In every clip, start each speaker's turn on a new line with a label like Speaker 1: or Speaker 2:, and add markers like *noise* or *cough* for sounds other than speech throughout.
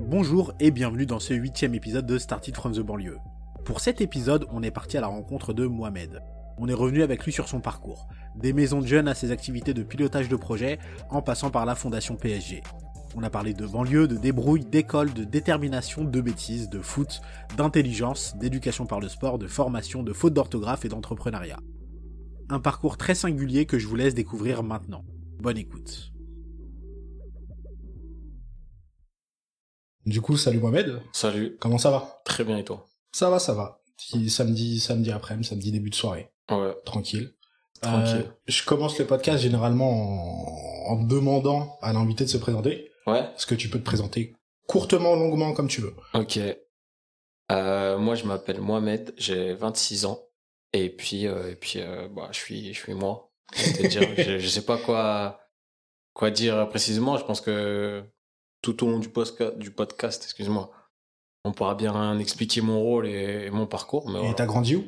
Speaker 1: Bonjour et bienvenue dans ce huitième épisode de Started from the banlieue. Pour cet épisode, on est parti à la rencontre de Mohamed. On est revenu avec lui sur son parcours, des maisons de jeunes à ses activités de pilotage de projet, en passant par la fondation PSG. On a parlé de banlieue, de débrouille, d'école, de détermination, de bêtises, de foot, d'intelligence, d'éducation par le sport, de formation, de faute d'orthographe et d'entrepreneuriat. Un parcours très singulier que je vous laisse découvrir maintenant. Bonne écoute.
Speaker 2: Du coup, salut Mohamed.
Speaker 3: Salut.
Speaker 2: Comment ça va?
Speaker 3: Très bien et toi?
Speaker 2: Ça va, ça va. Samedi, samedi après-midi, samedi début de soirée.
Speaker 3: Ouais.
Speaker 2: Tranquille.
Speaker 3: Tranquille.
Speaker 2: Euh, je commence le podcast généralement en, en demandant à l'invité de se présenter.
Speaker 3: Ouais.
Speaker 2: Est-ce que tu peux te présenter courtement, longuement, comme tu veux?
Speaker 3: Ok. Euh, moi, je m'appelle Mohamed, j'ai 26 ans. Et puis, euh, et puis bah, je, suis, je suis moi. *laughs* Je, je sais pas quoi, quoi dire précisément. Je pense que tout au long du, postka- du podcast, excuse-moi, on pourra bien expliquer mon rôle et, et mon parcours. Mais
Speaker 2: Et
Speaker 3: voilà.
Speaker 2: t'as grandi où?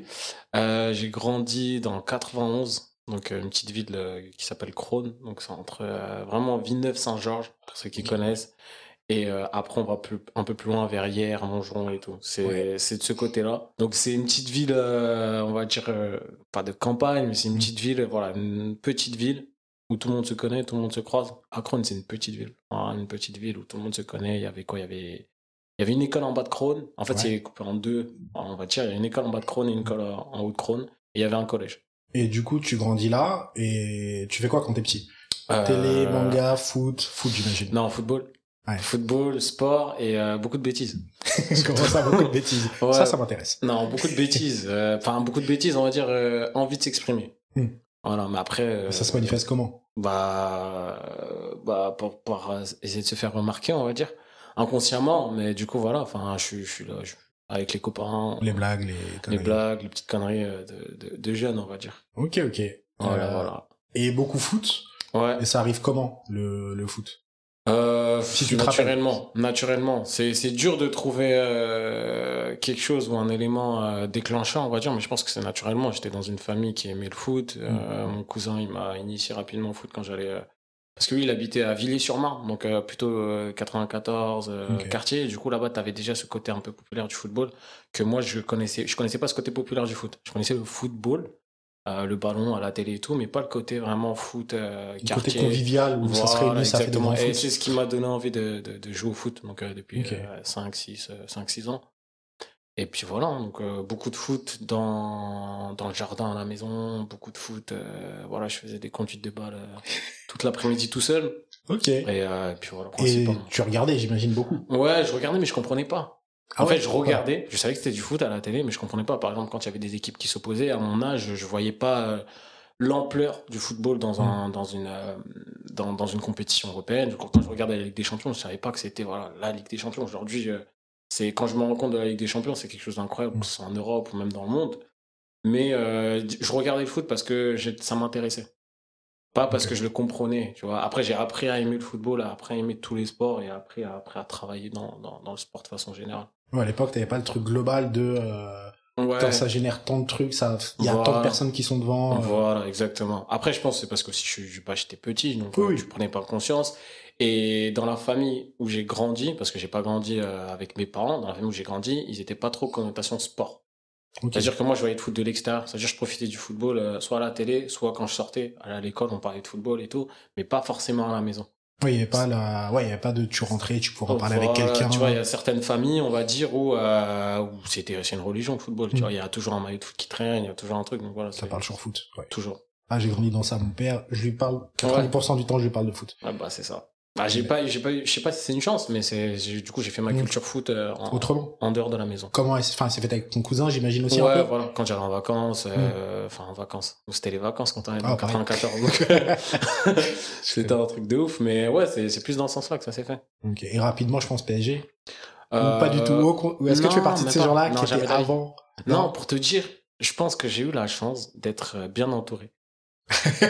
Speaker 3: Euh, j'ai grandi dans le 91, donc euh, une petite ville euh, qui s'appelle Crône, donc c'est entre euh, vraiment Villeneuve-Saint-Georges, pour ceux qui
Speaker 2: Ok.
Speaker 3: connaissent. Et euh, après, on va plus, un peu plus loin, vers Hier, Montgeron et tout. C'est
Speaker 2: Ouais.
Speaker 3: de ce côté-là. Donc c'est une petite ville, euh, on va dire, euh, pas de campagne, mais c'est une
Speaker 2: Mm.
Speaker 3: petite ville, voilà, une petite ville où tout le monde se connaît, tout le monde se croise. À Crône, c'est une petite ville. Voilà, une petite ville où tout le monde se connaît. Il y avait quoi? Il y avait... Il y avait une école en bas de Crône. En fait,
Speaker 2: Ouais.
Speaker 3: c'est coupé en deux. On va dire, il y a une école en bas de Crône et une école en haut de Crône. Et il y avait un collège.
Speaker 2: Et du coup, tu grandis là, et tu fais quoi quand t'es petit?
Speaker 3: Euh,
Speaker 2: Télé, manga, foot, foot j'imagine.
Speaker 3: Non, football.
Speaker 2: Ouais.
Speaker 3: Football, sport et euh, beaucoup de bêtises. *laughs*
Speaker 2: Je commence à beaucoup de bêtises?
Speaker 3: Ouais.
Speaker 2: Ça, ça m'intéresse.
Speaker 3: Non, beaucoup de bêtises. Euh, Enfin, beaucoup de bêtises, on va dire, envie de s'exprimer.
Speaker 2: Hmm.
Speaker 3: Voilà, mais après... euh,
Speaker 2: Ça se manifeste comment?
Speaker 3: Bah, euh, bah pour, pour, euh, essayer de se faire remarquer, on va dire. Inconsciemment, mais du coup, voilà. Enfin, je, suis- je suis là, je- avec les copains,
Speaker 2: Les blagues, les
Speaker 3: les
Speaker 2: conneries.
Speaker 3: blagues, les petites conneries euh, de, de, de jeunes, on va dire.
Speaker 2: Ok, ok.
Speaker 3: Voilà,
Speaker 2: Euh,
Speaker 3: voilà.
Speaker 2: Et beaucoup foot?
Speaker 3: Ouais.
Speaker 2: Et ça arrive comment, le, le foot?
Speaker 3: Euh,
Speaker 2: Si tu
Speaker 3: naturellement, naturellement, c'est c'est dur de trouver euh, quelque chose ou un élément euh, déclenchant, on va dire, mais je pense que c'est naturellement. J'étais dans une famille qui aimait le foot. Euh, Mon cousin, il m'a initié rapidement au foot quand j'allais, parce que lui, il habitait à Villiers-sur-Marne, donc plutôt euh, 94 euh,
Speaker 2: Ok.
Speaker 3: quartier. Et du coup, là-bas, t'avais déjà ce côté un peu populaire du football que moi, je connaissais. Je connaissais pas ce côté populaire du foot. Je connaissais le football. Euh, le ballon à la télé et tout, mais pas le côté vraiment foot euh,
Speaker 2: Le côté convivial où ça se
Speaker 3: Voilà,
Speaker 2: réunit, ça fait
Speaker 3: exactement. Et c'est ce qui m'a donné envie de, de, de jouer au foot donc, euh, depuis
Speaker 2: Ok.
Speaker 3: 5, 6, 5, 6 ans. Et puis voilà, donc euh, beaucoup de foot dans, dans le jardin à la maison, beaucoup de foot. voilà, je faisais des conduites de balles euh, toute l'après-midi tout seul.
Speaker 2: Ok.
Speaker 3: Et, puis voilà,
Speaker 2: Et tu regardais, j'imagine, beaucoup.
Speaker 3: Ouais, je regardais, mais je comprenais pas.
Speaker 2: Ah
Speaker 3: en
Speaker 2: ouais,
Speaker 3: fait, je regardais, je savais que c'était du foot à la télé, mais je comprenais pas. Par exemple, quand il y avait des équipes qui s'opposaient, à mon âge, je voyais pas euh, l'ampleur du football dans un, dans une, euh, dans, dans une compétition européenne. Quand je regardais la Ligue des Champions, je savais pas que c'était voilà la Ligue des Champions. Aujourd'hui, euh, c'est quand je me rends compte de la Ligue des Champions, c'est quelque chose d'incroyable,
Speaker 2: Mm.
Speaker 3: que ce soit en Europe ou même dans le monde. Mais euh, je regardais le foot parce que ça m'intéressait. Pas parce que je le comprenais, tu vois. Après, j'ai appris à aimer le football, après à aimer tous les sports et après, après à travailler dans, dans, dans le sport de façon générale.
Speaker 2: Ouais, à l'époque, t'avais pas le truc global de euh,
Speaker 3: Ouais.
Speaker 2: ça génère tant de trucs, ça, il y a tant de personnes qui sont devant. euh,
Speaker 3: Voilà, exactement. Après, je pense que c'est parce que si je, je, bah, j'étais petit, donc
Speaker 2: Oui,
Speaker 3: euh,
Speaker 2: oui.
Speaker 3: je prenais pas conscience. Et dans la famille où j'ai grandi, parce que j'ai pas grandi euh, avec mes parents, dans la famille où j'ai grandi, ils étaient pas trop connotation sport. C'est-à-dire que moi, je voyais le foot de l'extérieur. C'est-à-dire que je profitais du football, euh, soit à la télé, soit quand je sortais à l'école, on parlait de football et tout, mais pas forcément à la maison.
Speaker 2: Oui, il y avait pas la, ouais, il y avait pas de tu rentrais, tu pourras parler avec quelqu'un.
Speaker 3: Tu vois, il y a certaines familles, on va dire, où, euh, où c'était, c'est une religion, le football. Tu
Speaker 2: Mm.
Speaker 3: vois, il y a toujours un maillot de foot qui traîne, il y a toujours un truc. Donc voilà,
Speaker 2: Ça parle sur foot. Ouais.
Speaker 3: toujours.
Speaker 2: Ah, j'ai grandi dans ça, mon père, je lui parle, 90% du temps, je lui parle de foot.
Speaker 3: Ah bah c'est ça. Bah j'ai pas, j'ai pas, je sais pas si c'est une chance, mais c'est, du coup j'ai fait ma
Speaker 2: Mm.
Speaker 3: culture foot euh, en,
Speaker 2: Autrement.
Speaker 3: en dehors de la maison.
Speaker 2: Comment, enfin, c'est fait avec ton cousin, j'imagine aussi
Speaker 3: ouais,
Speaker 2: un peu.
Speaker 3: voilà. Quand j'allais en vacances, euh, enfin en vacances, Ou c'était les vacances quand
Speaker 2: Ah,
Speaker 3: en
Speaker 2: pareil.
Speaker 3: 94. donc, *laughs* *laughs* c'était un truc de ouf, mais ouais, c'est, plus dans ce sens-là que ça s'est fait.
Speaker 2: Ok. Et rapidement, je pense PSG.
Speaker 3: Euh,
Speaker 2: Ou pas du tout. Ou est-ce que tu fais partie de ces gens-là qui étaient avant?
Speaker 3: Non, pour te dire, je pense que j'ai eu la chance d'être euh, bien entouré.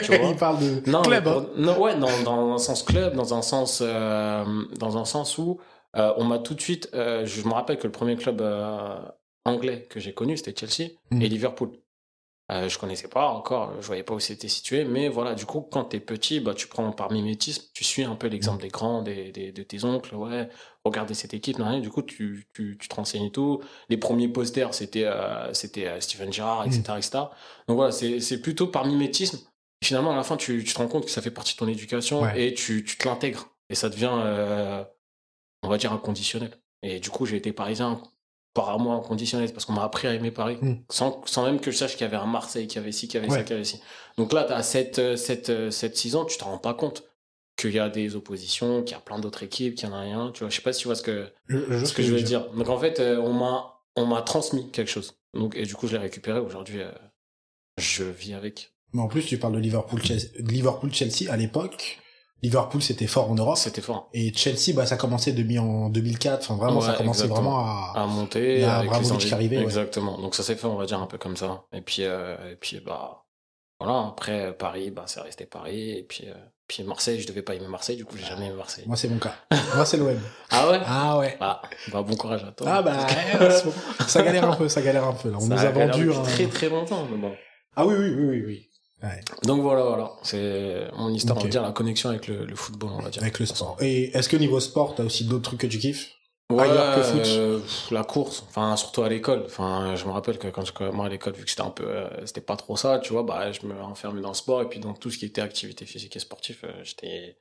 Speaker 3: Tu vois? *laughs*
Speaker 2: Il parle de
Speaker 3: non,
Speaker 2: club. hein.
Speaker 3: non, ouais, dans, dans un sens club, dans un sens, euh, dans un sens où euh, on m'a tout de suite. euh, je me rappelle que le premier club anglais que j'ai connu, c'était Chelsea
Speaker 2: Mm.
Speaker 3: et Liverpool. Euh, je connaissais pas encore, je voyais pas où c'était situé, mais voilà, du coup, quand t'es petit, bah, tu prends par mimétisme, tu suis un peu l'exemple des grands, des, des, de tes oncles, ouais, regardez cette équipe, non, du coup, tu, tu, tu te renseignes et tout. Les premiers posters, c'était, euh, c'était euh, Steven Gerrard, etc., etc. Donc voilà, c'est, plutôt par mimétisme. Finalement, à la fin, tu, tu te rends compte que ça fait partie de ton éducation
Speaker 2: Ouais.
Speaker 3: et tu, tu te l'intègres. Et ça devient, euh, on va dire, inconditionnel. Et du coup, j'ai été parisien par moi inconditionnel parce qu'on m'a appris à aimer Paris
Speaker 2: Mm.
Speaker 3: sans, sans même que je sache qu'il y avait un Marseille, qu'il y avait ci, qu'il y avait
Speaker 2: Ouais.
Speaker 3: ça, qu'il y avait ci. Donc là, t'as 7, 7, 7, 6 ans, tu te rends pas compte qu'il y a des oppositions, qu'il y a plein d'autres équipes, qu'il y en a rien. Tu vois, je sais pas si tu vois ce que,
Speaker 2: Je,
Speaker 3: ce que je veux dire. Donc en fait, euh, on m'a, on m'a transmis quelque chose. Donc, et du coup, je l'ai récupéré. Aujourd'hui, euh, je vis avec.
Speaker 2: Mais en plus, tu parles de Liverpool, Chelsea, Liverpool, Chelsea à l'époque. Liverpool, c'était fort en Europe.
Speaker 3: C'était fort.
Speaker 2: Et Chelsea, bah, ça commençait en 2004. Enfin, vraiment, ça commençait
Speaker 3: exactement.
Speaker 2: vraiment à...
Speaker 3: À monter.
Speaker 2: Il y a
Speaker 3: avec les
Speaker 2: qui arrivait, ouais.
Speaker 3: Exactement. Donc ça s'est fait, on va dire, un peu comme ça. Et puis, euh, et puis, bah, voilà. Après, Paris, bah, c'est resté Paris. Et puis, euh, puis Marseille, je devais pas aimer Marseille. Du coup, j'ai jamais aimé Marseille.
Speaker 2: Moi, c'est mon cas. *laughs* Moi, c'est l'OM.
Speaker 3: Ah ouais?
Speaker 2: Ah ouais.
Speaker 3: Bah, bah, bon courage à toi.
Speaker 2: Ah bah, ça galère un peu, ça galère un peu. Là. On
Speaker 3: Ça
Speaker 2: nous a
Speaker 3: galère
Speaker 2: vendu. un-
Speaker 3: très très longtemps, mais bon.
Speaker 2: Ah oui, oui, oui, oui, oui. Ouais,
Speaker 3: Donc voilà, voilà. C'est mon histoire, on
Speaker 2: Ok.
Speaker 3: va dire, la connexion avec le, le football, on va dire.
Speaker 2: avec le sport. Et est-ce que niveau sport, t'as aussi d'autres trucs que tu kiffes?
Speaker 3: Ouais,
Speaker 2: Ailleurs que foot.
Speaker 3: euh, la course, enfin surtout à l'école. Enfin, je me rappelle que quand je moi à l'école, vu que c'était un peu, euh, c'était pas trop ça, tu vois, bah je me enfermais dans le sport et puis dans tout ce qui était activité physique et sportif, euh, j'étais,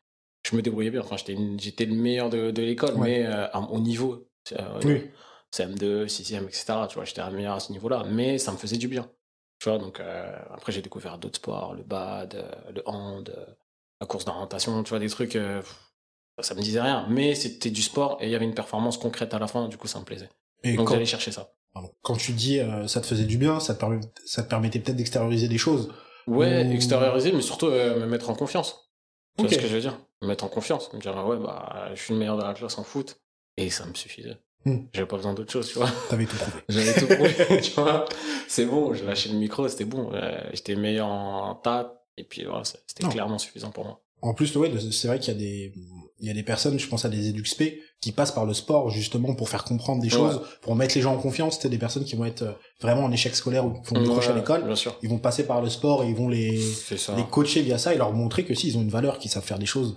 Speaker 3: je me débrouillais bien. Enfin, j'étais, j'étais le meilleur de, de l'école,
Speaker 2: Ouais.
Speaker 3: mais à- au niveau, euh,
Speaker 2: Oui.
Speaker 3: CM2, 6e, etc. Tu vois, j'étais le meilleur à ce niveau-là, mais ça me faisait du bien. Tu vois, donc après j'ai découvert d'autres sports, le bad, le hand, la course d'orientation, tu vois, des trucs, pff, ça me disait rien. Mais c'était du sport et il y avait une performance concrète à la fin, du coup ça me plaisait.
Speaker 2: Et
Speaker 3: Donc
Speaker 2: quand,
Speaker 3: j'allais chercher ça.
Speaker 2: pardon. quand tu dis euh, ça te faisait du bien, ça te, permet- ça te permettait peut-être d'extérioriser des choses.
Speaker 3: Ouais,
Speaker 2: Ou-
Speaker 3: extérioriser, mais surtout euh, me mettre en confiance. Tu
Speaker 2: Ok.
Speaker 3: vois ce que je veux dire? Me mettre en confiance. Me dire, ouais, bah, je suis le meilleur de la classe en foot. Et ça me suffisait.
Speaker 2: Hmm.
Speaker 3: J'avais pas besoin d'autre chose, tu vois.
Speaker 2: T'avais tout prouvé. *laughs*
Speaker 3: J'avais tout prouvé, *laughs* tu vois. C'est bon, j'ai lâché le micro, c'était bon. Euh, J'étais meilleur en tas. Et puis voilà, c'est- c'était clairement suffisant pour moi.
Speaker 2: En plus, ouais, c'est vrai qu'il y a des, il y a des personnes, je pense à des EduxP, qui passent par le sport justement pour faire comprendre des choses, pour mettre les gens en confiance. C'est des personnes qui vont être euh, vraiment en échec scolaire ou qui font décrocher à
Speaker 3: Ouais,
Speaker 2: l'école.
Speaker 3: Bien sûr.
Speaker 2: Ils vont passer par le sport et ils vont les, les coacher via ça et leur montrer que si ils ont une valeur, qu'ils savent faire des choses.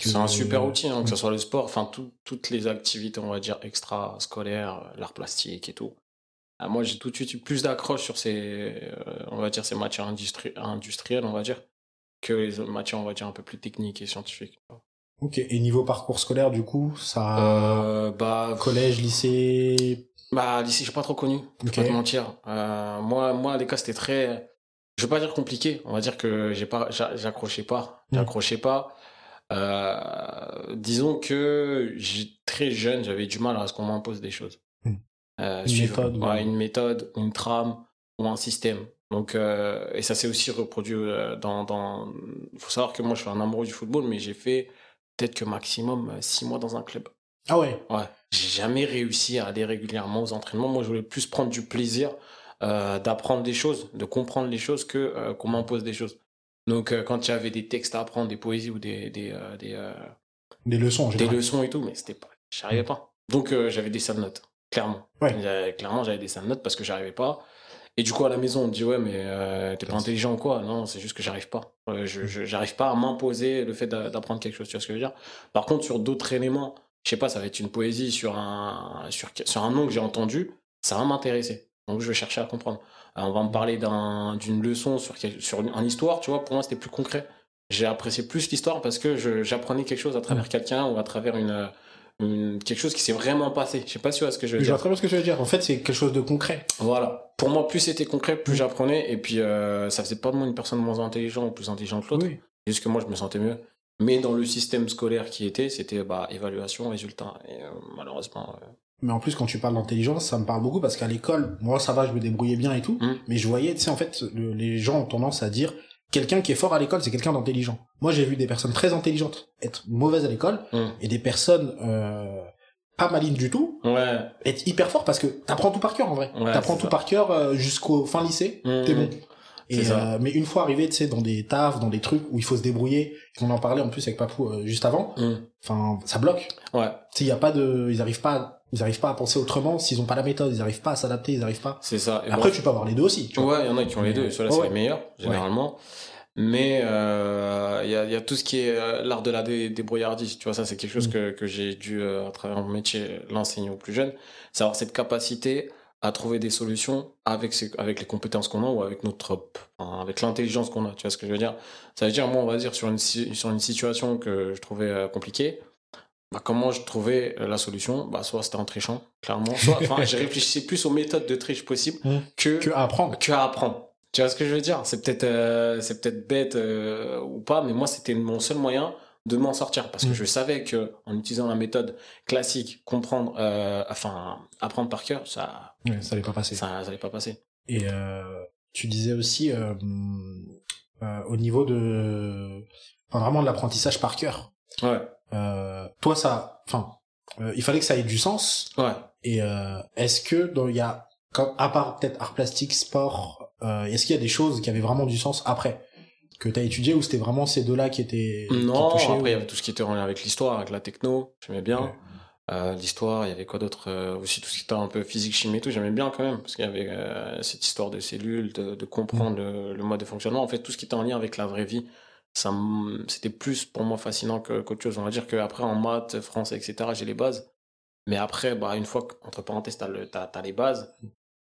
Speaker 3: C'est un super
Speaker 2: euh,
Speaker 3: outil, hein, que ce soit le sport, enfin tout- toutes les activités, on va dire, extra-scolaires, l'art plastique et tout. Ah, moi, j'ai tout de suite eu plus d'accroche sur ces, euh, on va dire, ces matières industri- industrielles, on va dire, que les matières, on va dire, un peu plus techniques et scientifiques.
Speaker 2: Ok. Et niveau parcours scolaire, du coup, ça,
Speaker 3: Euh, bah,
Speaker 2: collège, lycée.
Speaker 3: bah, lycée, j'ai pas trop connu, je
Speaker 2: Ok.
Speaker 3: vais pas te mentir. Euh, moi, moi, à l'école, c'était très, je vais pas dire compliqué, on va dire que j'ai pas, j'a- j'accrochais pas,
Speaker 2: Mm.
Speaker 3: j'accrochais pas. Euh, disons que très jeune, j'avais du mal à ce qu'on m'impose des choses.
Speaker 2: Mm.
Speaker 3: Euh,
Speaker 2: Une
Speaker 3: suivre-
Speaker 2: méthode,
Speaker 3: ouais,
Speaker 2: ouais.
Speaker 3: une méthode, une trame ou un système. Donc, euh, et ça s'est aussi reproduit dans, dans. Faut savoir que moi, je suis un amoureux du football, mais j'ai fait peut-être que maximum euh, six mois dans un club.
Speaker 2: Ah ouais.
Speaker 3: Ouais, j'ai jamais réussi à aller régulièrement aux entraînements. Moi, je voulais plus prendre du plaisir euh, d'apprendre des choses, de comprendre les choses que euh, qu'on m'impose des choses. Donc, euh, quand avait des textes à apprendre, des poésies ou des des des,
Speaker 2: Des leçons,
Speaker 3: des leçons et tout, mais c'était pas, j'arrivais pas. Donc, j'avais des sales notes, clairement.
Speaker 2: Ouais.
Speaker 3: J'avais- Clairement, j'avais des sales notes parce que j'arrivais pas. Et du coup, à la maison, on me dit ouais, mais euh, t'es pas intelligent ou quoi? Non, c'est juste que j'arrive pas. Euh, je je- j'arrive pas à m'imposer le fait d'a- d'apprendre quelque chose. Tu vois ce que je veux dire? Par contre, sur d'autres éléments, je sais pas, ça va être une poésie sur un sur sur un nom que j'ai entendu, ça va m'intéresser. Donc, je vais chercher à comprendre. Euh, on va me parler d'un d'une leçon sur sur une, une histoire. Tu vois, pour moi, c'était plus concret. J'ai apprécié plus l'histoire parce que je- j'apprenais quelque chose à travers quelqu'un ou à travers une- quelque chose qui s'est vraiment passé. Je sais pas si tu vois ce que je veux
Speaker 2: Je vois
Speaker 3: dire.
Speaker 2: très bien ce que tu veux dire. En fait, c'est quelque chose de concret.
Speaker 3: Voilà. Pour moi, plus c'était concret, plus j'apprenais. Et puis, euh, ça faisait pas de moi une personne moins intelligente ou plus intelligente que l'autre.
Speaker 2: Oui.
Speaker 3: Juste que moi, je me sentais mieux. Mais dans le système scolaire qui était, c'était bah, évaluation, résultat. Et euh, malheureusement. euh,
Speaker 2: Mais en plus, quand tu parles d'intelligence, ça me parle beaucoup parce qu'à l'école, moi, ça va, je me débrouillais bien et tout.
Speaker 3: Mm.
Speaker 2: Mais je voyais, tu sais, en fait, le- les gens ont tendance à dire quelqu'un qui est fort à l'école, c'est quelqu'un d'intelligent. Moi, j'ai vu des personnes très intelligentes être mauvaises à l'école
Speaker 3: mm.
Speaker 2: et des personnes euh, pas malines du tout
Speaker 3: Ouais.
Speaker 2: être hyper fort parce que t'apprends tout par cœur en vrai.
Speaker 3: Ouais,
Speaker 2: t'apprends tout
Speaker 3: ça.
Speaker 2: par cœur euh, jusqu'au fin lycée,
Speaker 3: Mm.
Speaker 2: t'es bon. Et, euh, mais une fois arrivé, tu sais, dans des tafs, dans des trucs où il faut se débrouiller, on en parlait en plus avec Papou euh, juste avant,
Speaker 3: Hum.
Speaker 2: enfin, ça bloque.
Speaker 3: Ouais,
Speaker 2: Tu sais, il y a pas de, ils arrivent pas, à- ils arrivent pas à penser autrement s'ils ont pas la méthode, ils arrivent pas à s'adapter, ils arrivent pas.
Speaker 3: c'est ça. Et
Speaker 2: Après,
Speaker 3: bon,
Speaker 2: tu peux avoir les deux aussi, tu vois.
Speaker 3: Ouais, il y en a qui ont les deux. Ceux-là, c'est
Speaker 2: ouais.
Speaker 3: les meilleurs, généralement. Mais euh, il y, a, il y a tout ce qui est euh, l'art de la dé- débrouillardise. Tu vois, ça, c'est quelque chose
Speaker 2: Mm.
Speaker 3: que, que j'ai dû, euh, à travers mon métier, l'enseigner aux plus jeunes. C'est avoir cette capacité à trouver des solutions avec, avec les compétences qu'on a ou avec notre, avec l'intelligence qu'on a. Tu vois ce que je veux dire? Ça veut dire, moi, on va dire, sur une, sur une situation que je trouvais compliquée, bah, comment je trouvais euh, la solution? Bah, Soit c'était en trichant, clairement. Soit, enfin, *laughs* j'ai réfléchi plus aux méthodes de triche possibles
Speaker 2: Mm.
Speaker 3: que
Speaker 2: Que à apprendre.
Speaker 3: que à apprendre. Tu vois ce que je veux dire? C'est peut-être euh, c'est peut-être bête euh, ou pas, mais moi c'était mon seul moyen de m'en sortir parce que
Speaker 2: Mm.
Speaker 3: je savais que en utilisant la méthode classique, comprendre, euh, enfin apprendre par cœur, ça
Speaker 2: Ouais, ça allait pas passer.
Speaker 3: ça, ça allait pas passer.
Speaker 2: Et euh, tu disais aussi euh, euh, au niveau de, enfin, vraiment de l'apprentissage par cœur.
Speaker 3: Ouais,
Speaker 2: Euh, toi, ça, enfin, euh, il fallait que ça ait du sens.
Speaker 3: ouais.
Speaker 2: Et euh, est-ce que dans il y a, quand, à part peut-être art plastique, sport, est-ce qu'il y a des choses qui avaient vraiment du sens après que t'as étudié ou c'était vraiment ces deux-là qui étaient
Speaker 3: Non,
Speaker 2: touchaient,
Speaker 3: après il y avait tout ce qui était en lien avec l'histoire, avec la techno, j'aimais bien.
Speaker 2: Ouais.
Speaker 3: Euh, l'histoire, il y avait quoi d'autre euh, Aussi tout ce qui était un peu physique, chimie et tout, j'aimais bien quand même, parce qu'il y avait euh, cette histoire de cellules, de, de comprendre le, le mode de fonctionnement. En fait, tout ce qui était en lien avec la vraie vie, ça c'était plus pour moi fascinant que- qu'autre chose. On va dire qu'après, en maths, français, etc., j'ai les bases. Mais après, bah, une fois, entre parenthèses, t'as, le, t'as, t'as les bases,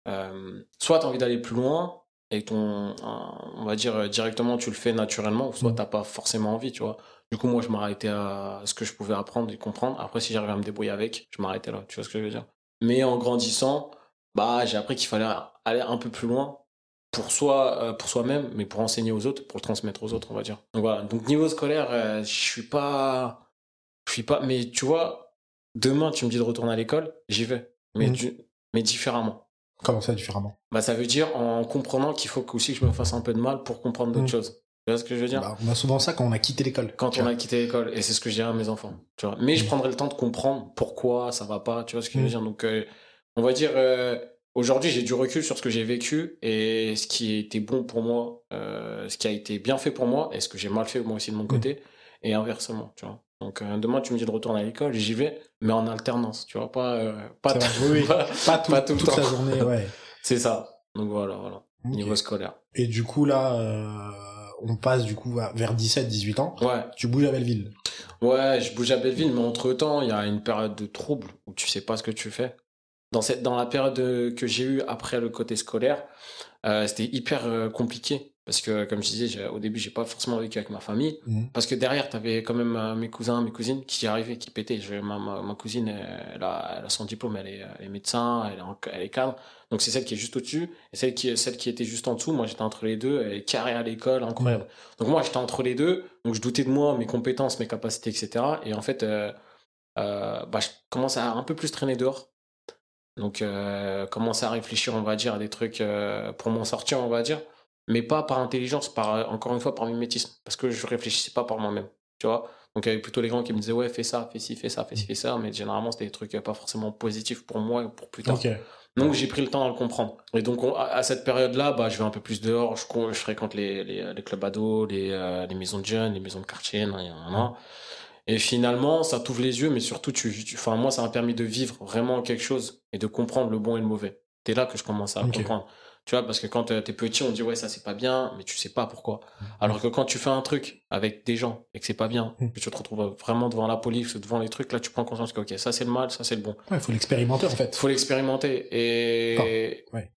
Speaker 3: euh, soit t'as envie d'aller plus loin, et ton, on va dire directement, tu le fais naturellement, ou soit
Speaker 2: Mm.
Speaker 3: t'as pas forcément envie, tu vois. Du coup, moi, je m'arrêtais à ce que je pouvais apprendre et comprendre. Après, si j'arrivais à me débrouiller avec, je m'arrêtais là. Tu vois ce que je veux dire? Mais en grandissant, bah, j'ai appris qu'il fallait aller un peu plus loin pour soi, euh, pour soi-même, mais pour enseigner aux autres, pour le transmettre aux autres, on va dire. Donc voilà. Donc niveau scolaire, euh, je suis pas, je suis pas. Mais tu vois, demain, tu me dis de retourner à l'école, j'y vais, mais
Speaker 2: Mhm.
Speaker 3: du- mais différemment.
Speaker 2: Comment ça différemment?
Speaker 3: Bah, ça veut dire en comprenant qu'il faut que aussi que je me fasse un peu de mal pour comprendre d'autres
Speaker 2: Mhm.
Speaker 3: choses. Tu vois ce que je veux dire?
Speaker 2: Bah, On a souvent ça quand on a quitté l'école.
Speaker 3: quand on
Speaker 2: vois.
Speaker 3: a quitté l'école et c'est ce que je dirais à mes enfants tu vois mais je
Speaker 2: Mm.
Speaker 3: prendrai le temps de comprendre pourquoi ça va pas tu vois ce que je veux dire donc euh, on va dire euh, aujourd'hui j'ai du recul sur ce que j'ai vécu et ce qui a été bon pour moi euh, ce qui a été bien fait pour moi et ce que j'ai mal fait moi aussi de mon côté et inversement tu vois donc euh, demain tu me dis de retourner à l'école j'y vais mais en alternance tu vois pas euh, pas,
Speaker 2: oui, *laughs* tout,
Speaker 3: pas tout le
Speaker 2: toute
Speaker 3: temps.
Speaker 2: la journée, *laughs* ouais.
Speaker 3: c'est ça donc voilà voilà niveau scolaire
Speaker 2: Et du coup là, euh, on passe du coup vers 17-18 ans.
Speaker 3: ouais
Speaker 2: Tu bouges à Belleville.
Speaker 3: Ouais, je bouge à Belleville, mais entre temps, il y a une période de trouble où tu sais pas ce que tu fais. Dans cette, dans la période de- que j'ai eue après le côté scolaire, euh, c'était hyper euh, compliqué parce que, comme je disais, au début, j'ai pas forcément vécu avec ma famille
Speaker 2: Mhm.
Speaker 3: parce que derrière, t'avais quand même euh, mes cousins, mes cousines qui arrivaient, qui pétaient. Je- ma, ma, ma cousine, elle a, elle a son diplôme, elle est, elle est médecin, elle est, en- elle est cadre. Donc c'est celle qui est juste au-dessus et celle qui, celle qui était juste en dessous. Moi, j'étais entre les deux, elle est carrée à l'école, incroyable. Donc moi, j'étais entre les deux, donc je doutais de moi, mes compétences, mes capacités, etc. Et en fait, euh, euh, bah, je commençais à un peu plus traîner dehors. Donc, euh, commencer à réfléchir, on va dire, à des trucs euh, pour m'en sortir, on va dire. Mais pas par intelligence, par, euh, encore une fois, par mimétisme. Parce que je réfléchissais pas par moi-même. Tu vois Donc, il y avait plutôt les gens qui me disaient, ouais, fais ça, fais ci, fais ça, fais ci, fais ça. Mais généralement, c'était des trucs euh, pas forcément positifs pour moi et pour plus tard. Donc j'ai pris le temps à le comprendre. Et donc on- à, cette période-là, bah, je vais un peu plus dehors, je, fréquente les, les, les clubs ados, les, euh, les maisons de jeunes, les maisons de quartier, nan, nan, nan. Et finalement, ça t'ouvre les yeux, mais surtout, tu, tu- enfin, moi, ça m'a permis de vivre vraiment quelque chose et de comprendre le bon et le mauvais. C'est là que je commence à comprendre. Tu vois, parce que quand euh, t'es petit, on dit ouais, ça c'est pas bien, mais tu sais pas pourquoi. Alors que quand tu fais un truc avec des gens et que c'est pas bien, que tu te retrouves vraiment devant la police ou devant les trucs, là tu prends conscience que ok, ça c'est le mal, ça c'est le bon.
Speaker 2: Ouais, il faut l'expérimenter en fait.
Speaker 3: faut l'expérimenter et
Speaker 2: ouais.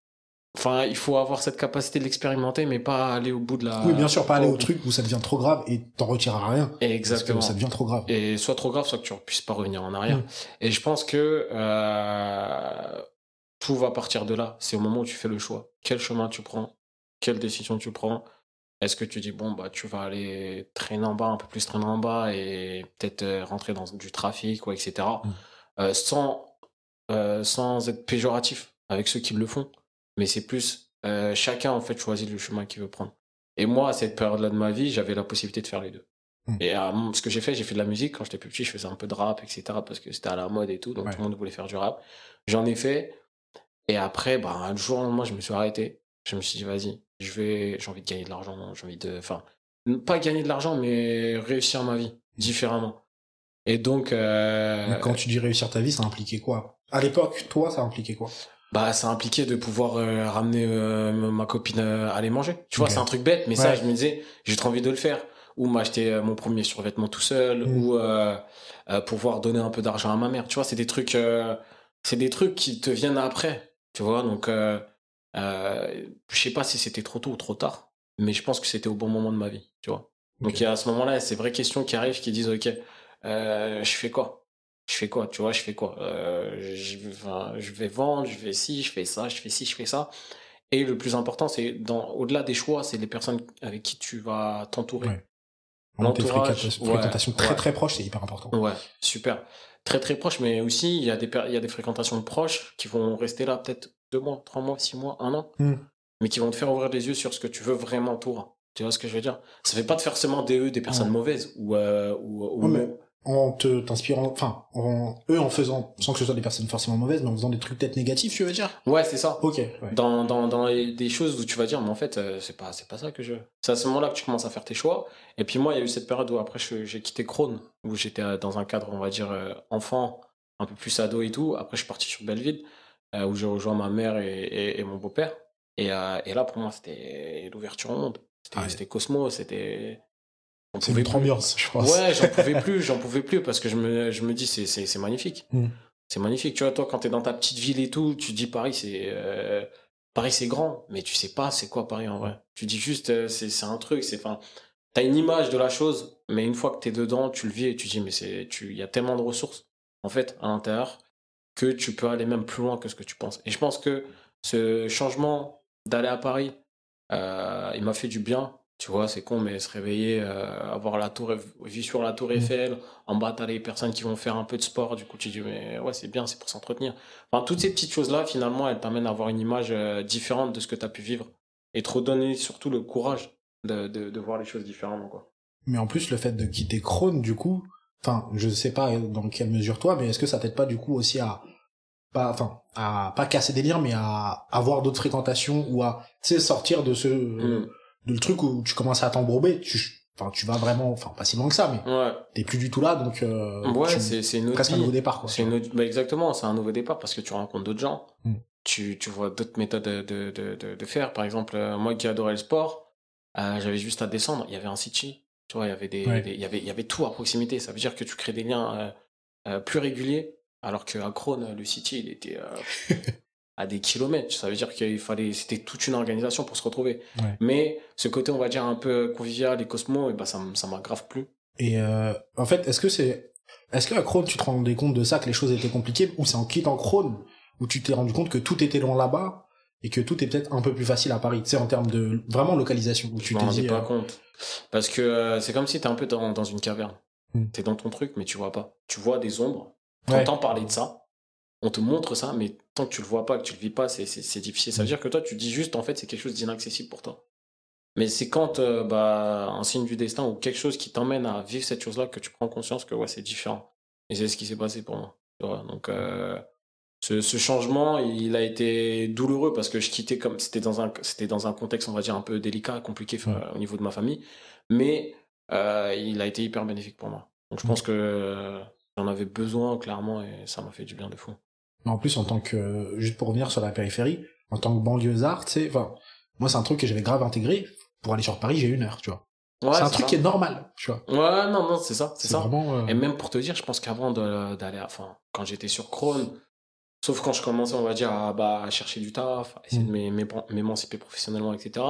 Speaker 3: Enfin il faut avoir cette capacité de l'expérimenter mais pas aller au bout de la
Speaker 2: Oui, bien sûr, pas aller
Speaker 3: au
Speaker 2: au truc où ça devient trop grave et t'en retireras rien. Parce que
Speaker 3: exactement.
Speaker 2: ça devient trop grave.
Speaker 3: et soit trop grave soit que tu puisses pas revenir en arrière.
Speaker 2: Mm.
Speaker 3: et je pense que euh, tout va partir de là. C'est au moment où tu fais le choix. Quel chemin tu prends? Quelle décision tu prends? Est-ce que tu dis bon bah tu vas aller traîner en bas un peu plus traîner en bas et peut-être euh, rentrer dans du trafic ou etc
Speaker 2: Mm.
Speaker 3: Euh, sans euh, sans être péjoratif avec ceux qui le font mais c'est plus euh, chacun en fait choisit le chemin qu'il veut prendre. Et moi à cette période là de ma vie j'avais la possibilité de faire les deux.
Speaker 2: Mm.
Speaker 3: et euh, ce que j'ai fait j'ai fait de la musique. Quand j'étais plus petit je faisais un peu de rap etc parce que c'était à la mode et tout donc
Speaker 2: Ouais.
Speaker 3: tout le monde voulait faire du rap. J'en ai fait. Et après bah un jour au lendemain je me suis arrêté. Je me suis dit vas-y je vais, j'ai envie de gagner de l'argent, j'ai envie de, enfin, pas gagner de l'argent, mais réussir ma vie différemment. Et donc, euh,
Speaker 2: Quand tu dis réussir ta vie, ça impliquait quoi? À l'époque, toi, ça impliquait quoi?
Speaker 3: Bah, ça impliquait de pouvoir euh, ramener euh, ma copine euh, aller manger. Tu vois, c'est un truc bête, mais ça, je me disais, j'ai trop envie de le faire. Ou m'acheter mon premier survêtement tout seul,
Speaker 2: Mm.
Speaker 3: ou euh, pouvoir donner un peu d'argent à ma mère. Tu vois, c'est des trucs, c'est des trucs qui te viennent après. Tu vois, donc, euh, je sais pas si c'était trop tôt ou trop tard, mais je pense que c'était au bon moment de ma vie. Tu vois. Donc,
Speaker 2: Ok.
Speaker 3: il y a à ce moment-là, ces vraies questions qui arrivent, qui disent, ok, je fais quoi? Je fais quoi tu vois je fais quoi euh, je, enfin, je vais vendre je fais ci je fais ça je fais ci je fais ça et le plus important c'est dans au-delà des choix c'est les personnes avec qui tu vas t'entourer
Speaker 2: Ouais.
Speaker 3: L'entourage,
Speaker 2: fréquentations,
Speaker 3: ouais,
Speaker 2: très
Speaker 3: ouais.
Speaker 2: très proches, c'est hyper important.
Speaker 3: ouais super très très proche mais aussi il y a des il y a des fréquentations proches qui vont rester là peut-être deux mois trois mois six mois un an
Speaker 2: Hmm.
Speaker 3: mais qui vont te faire ouvrir les yeux sur ce que tu veux vraiment toi tu vois ce que je veux dire? Ça fait pas de forcément des eux des personnes
Speaker 2: Ouais.
Speaker 3: mauvaises ou euh, ou, ou
Speaker 2: mais-. En te t'inspirant, enfin, en, eux en faisant, sans que ce soit des personnes forcément mauvaises, mais en faisant des trucs peut-être négatifs, tu veux dire?
Speaker 3: Ouais c'est ça
Speaker 2: Ok. Ouais.
Speaker 3: dans, dans, dans les- des choses où tu vas dire mais en fait euh, c'est pas c'est pas ça que je c'est à ce moment là que tu commences à faire tes choix et puis moi il y a eu cette période où après j'ai quitté Krone où j'étais euh, dans un cadre on va dire euh, enfant un peu plus ado et tout après je suis parti sur Belleville euh, où j'ai rejoint ma mère et, et, et mon beau-père et, et là pour moi c'était l'ouverture au monde c'était
Speaker 2: Ah ouais.
Speaker 3: Cosmo c'était
Speaker 2: C'est une autre ambiance, je pense.
Speaker 3: Ouais, j'en *laughs* pouvais plus, j'en pouvais plus parce que je me, je me dis c'est, c'est, c'est magnifique.
Speaker 2: Mm.
Speaker 3: C'est magnifique. Tu vois, toi, quand t'es dans ta petite ville et tout, tu dis Paris, c'est, euh, Paris, c'est grand, mais tu sais pas c'est quoi Paris en vrai. Tu dis juste, euh, c'est, c'est un truc, c'est, enfin, t'as une image de la chose, mais une fois que t'es dedans, tu le vis et tu dis, mais c'est, tu, il y a tellement de ressources, en fait, à l'intérieur, que tu peux aller même plus loin que ce que tu penses. Et je pense que ce changement d'aller à Paris, euh, il m'a fait du bien. Tu vois, c'est con, mais se réveiller, euh, avoir la tour, vue sur la tour
Speaker 2: Mm.
Speaker 3: Eiffel, en bas, t'as les personnes qui vont faire un peu de sport, du coup, tu dis, mais ouais, c'est bien, c'est pour s'entretenir. Enfin, toutes ces petites choses-là, finalement, elles t'amènent à avoir une image euh, différente de ce que t'as pu vivre. Et te redonner surtout le courage de, de, de voir les choses différemment, quoi.
Speaker 2: Mais en plus, le fait de quitter Krone, du coup, enfin, je sais pas dans quelle mesure toi, mais est-ce que ça t'aide pas du coup aussi à pas, enfin, à pas casser des liens, mais à avoir d'autres fréquentations ou à, tu sais, sortir de ce,
Speaker 3: Mm.
Speaker 2: De le truc où tu commences à t'embrober, tu, enfin, tu vas vraiment, enfin, pas si loin que ça, mais
Speaker 3: Ouais,
Speaker 2: t'es plus du tout là, donc, euh,
Speaker 3: ouais c'est, c'est une autre
Speaker 2: presque un nouveau départ, quoi.
Speaker 3: C'est une autre- bah, exactement, c'est un nouveau départ parce que tu rencontres d'autres gens,
Speaker 2: Mm.
Speaker 3: tu, tu vois d'autres méthodes de, de, de, de, de faire. Par exemple, euh, moi qui adorais le sport, euh, j'avais juste à descendre, il y avait un city, tu vois, il y avait des,
Speaker 2: Ouais.
Speaker 3: des- il y avait, il y avait tout à proximité. Ça veut dire que tu crées des liens euh, plus réguliers, alors qu'à Krone, le city, il était *laughs* à des kilomètres. Ça veut dire qu'il fallait, c'était toute une organisation pour se retrouver.
Speaker 2: Ouais.
Speaker 3: Mais ce côté, on va dire un peu convivial et cosmo, et bah ça, m- ça m'a grave plu.
Speaker 2: Et euh, en fait, est-ce que c'est, est-ce que à Krone, tu te rendais compte de ça, que les choses étaient compliquées, ou c'est en quittant Krone où tu t'es rendu compte que tout était loin là-bas et que tout est peut-être un peu plus facile à Paris, tu sais, en termes de vraiment localisation, où tu t'es dit,
Speaker 3: pas
Speaker 2: euh,
Speaker 3: compte. Parce que euh, c'est comme si t'es un peu dans, dans une caverne.
Speaker 2: Hmm.
Speaker 3: T'es dans ton truc, mais tu vois pas. Tu vois des ombres.
Speaker 2: Ouais.
Speaker 3: T'entends parler de ça. On te montre ça, mais tant que tu le vois pas, que tu le vis pas, c'est, difficile. Ça veut
Speaker 2: Hmm.
Speaker 3: dire que toi, tu dis juste, en fait, c'est quelque chose d'inaccessible pour toi. Mais c'est quand, euh, bah, un signe du destin ou quelque chose qui t'emmène à vivre cette chose-là que tu prends conscience que, ouais, c'est différent. Et c'est ce qui s'est passé pour moi. Donc, euh, ce, ce changement, il a été douloureux parce que je quittais comme c'était dans un c'était dans un contexte on va dire un peu délicat, compliqué au niveau de ma famille, mais euh, il a été hyper bénéfique pour moi. Donc je pense que j'en avais besoin clairement et ça m'a fait du bien de fou.
Speaker 2: Mais en plus, en tant que, juste pour revenir sur la périphérie, en tant que banlieusard, tu sais, enfin, moi, c'est un truc que j'avais grave intégré. Pour aller sur Paris, j'ai une heure, tu vois.
Speaker 3: Ouais,
Speaker 2: c'est un
Speaker 3: ça.
Speaker 2: truc qui est normal, tu vois.
Speaker 3: Ouais, non, non, c'est ça, c'est ça.
Speaker 2: vraiment, euh,
Speaker 3: Et même pour te dire, je pense qu'avant d'aller, à- enfin, quand j'étais sur Krone, sauf quand je commençais, on va dire, à, bah, à chercher du taf, à essayer
Speaker 2: Mm.
Speaker 3: de m'é- m'émanciper professionnellement, etc.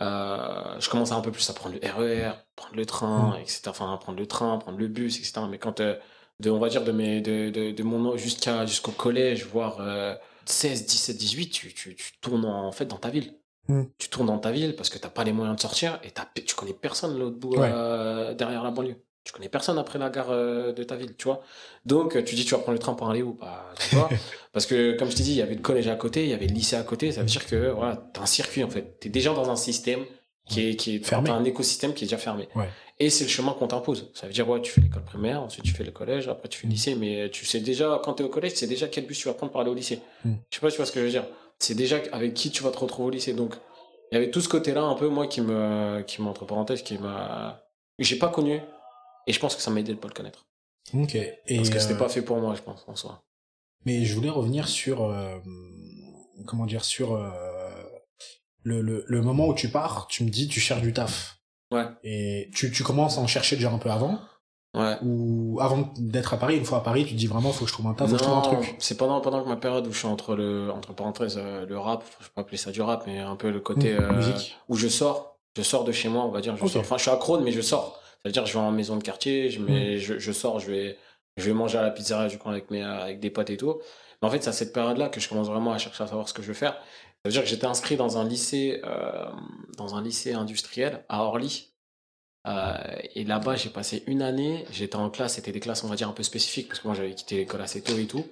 Speaker 3: Euh, je commençais un peu plus à prendre le RER, prendre le train,
Speaker 2: Mm.
Speaker 3: etc. Enfin, prendre le train, prendre le bus, etc. Mais quand, euh, de, on va dire, de, mes, de, de, de mon jusqu'à jusqu'au collège, voire euh, 16, 17, 18, tu, tu, tu tournes en, fait dans ta ville.
Speaker 2: Mm.
Speaker 3: Tu tournes dans ta ville parce que t'as pas les moyens de sortir et t'as- tu connais personne l'autre bout
Speaker 2: Ouais.
Speaker 3: euh, derrière la banlieue. Tu connais personne après la gare euh, de ta ville, tu vois. Donc, tu dis, tu vas prendre le train pour aller où? Bah, je sais pas. Parce que, comme je t'ai dit, il y avait le collège à côté, il y avait le lycée à côté. Ça veut dire que, voilà, t'as un circuit, en fait. T'es déjà dans un système qui est, qui est,
Speaker 2: Fermé.
Speaker 3: un écosystème qui est déjà fermé.
Speaker 2: Ouais.
Speaker 3: Et c'est le chemin qu'on t'impose. Ça veut dire, ouais, tu fais l'école primaire, ensuite tu fais le collège, après tu fais le lycée, mais tu sais déjà, quand t'es au collège, tu sais déjà quel bus tu vas prendre pour aller au lycée.
Speaker 2: Mm.
Speaker 3: Je sais pas si tu vois ce que je veux dire. C'est déjà avec qui tu vas te retrouver au lycée. Donc, il y avait tout ce côté-là un peu moi qui me, qui m'a entre parenthèses, qui m'a, j'ai pas connu, et je pense que ça m'a aidé de pas le connaître.
Speaker 2: Ok. Et,
Speaker 3: Parce que c'était
Speaker 2: euh,
Speaker 3: pas fait pour moi, je pense, en soi.
Speaker 2: Mais je voulais revenir sur, euh, comment dire, sur euh, le, le, le moment où tu pars, tu me dis, tu cherches du taf.
Speaker 3: Ouais.
Speaker 2: Et tu, tu commences à en chercher déjà un peu avant,
Speaker 3: Ouais.
Speaker 2: ou avant d'être à Paris, une fois à Paris, tu te dis vraiment, faut que je trouve un taf, faut que je trouve un
Speaker 3: Non,
Speaker 2: truc.
Speaker 3: c'est pendant, pendant que ma période où je suis entre le, entre parenthèses, euh, le rap, je peux pas appeler ça du rap, mais un peu le côté,
Speaker 2: Mmh,
Speaker 3: euh, où je sors, je sors de chez moi, on va dire, je sors. Enfin, je suis à Crône, mais je sors. Ça veut dire, je vais en maison de quartier, je, mets,
Speaker 2: Mmh.
Speaker 3: je, je sors, je vais, je vais manger à la pizzeria du coin avec mes, euh, avec des potes et tout. Mais en fait, c'est à cette période-là que je commence vraiment à chercher à savoir ce que je veux faire. Ça veut dire que j'étais inscrit dans un lycée, euh, dans un lycée industriel à Orly. Euh, et là-bas, j'ai passé une année. J'étais en classe, c'était des classes, on va dire, un peu spécifiques, parce que moi, j'avais quitté l'école assez tôt et tout.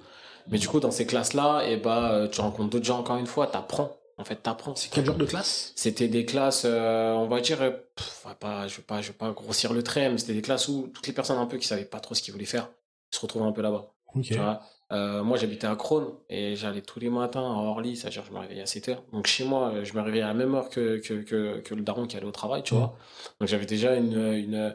Speaker 3: Mais du coup, dans ces classes-là, et bah, euh, tu rencontres d'autres gens encore une fois, t'apprends. En fait, t'apprends.
Speaker 2: C'est quel genre de classe?
Speaker 3: C'était des classes, euh, on va dire, pff, pas, je vais pas, je vais pas grossir le trait, mais c'était des classes où toutes les personnes un peu qui savaient pas trop ce qu'ils voulaient faire se retrouvaient un peu là-bas.
Speaker 2: Ok.
Speaker 3: Tu vois? Euh, moi, j'habitais à Crône et j'allais tous les matins à Orly, c'est-à-dire je me réveillais à 7 heures. Donc chez moi, euh, je me réveillais à la même heure que, que, que, que le daron qui allait au travail, tu
Speaker 2: Mm.
Speaker 3: vois. Donc j'avais déjà une, une,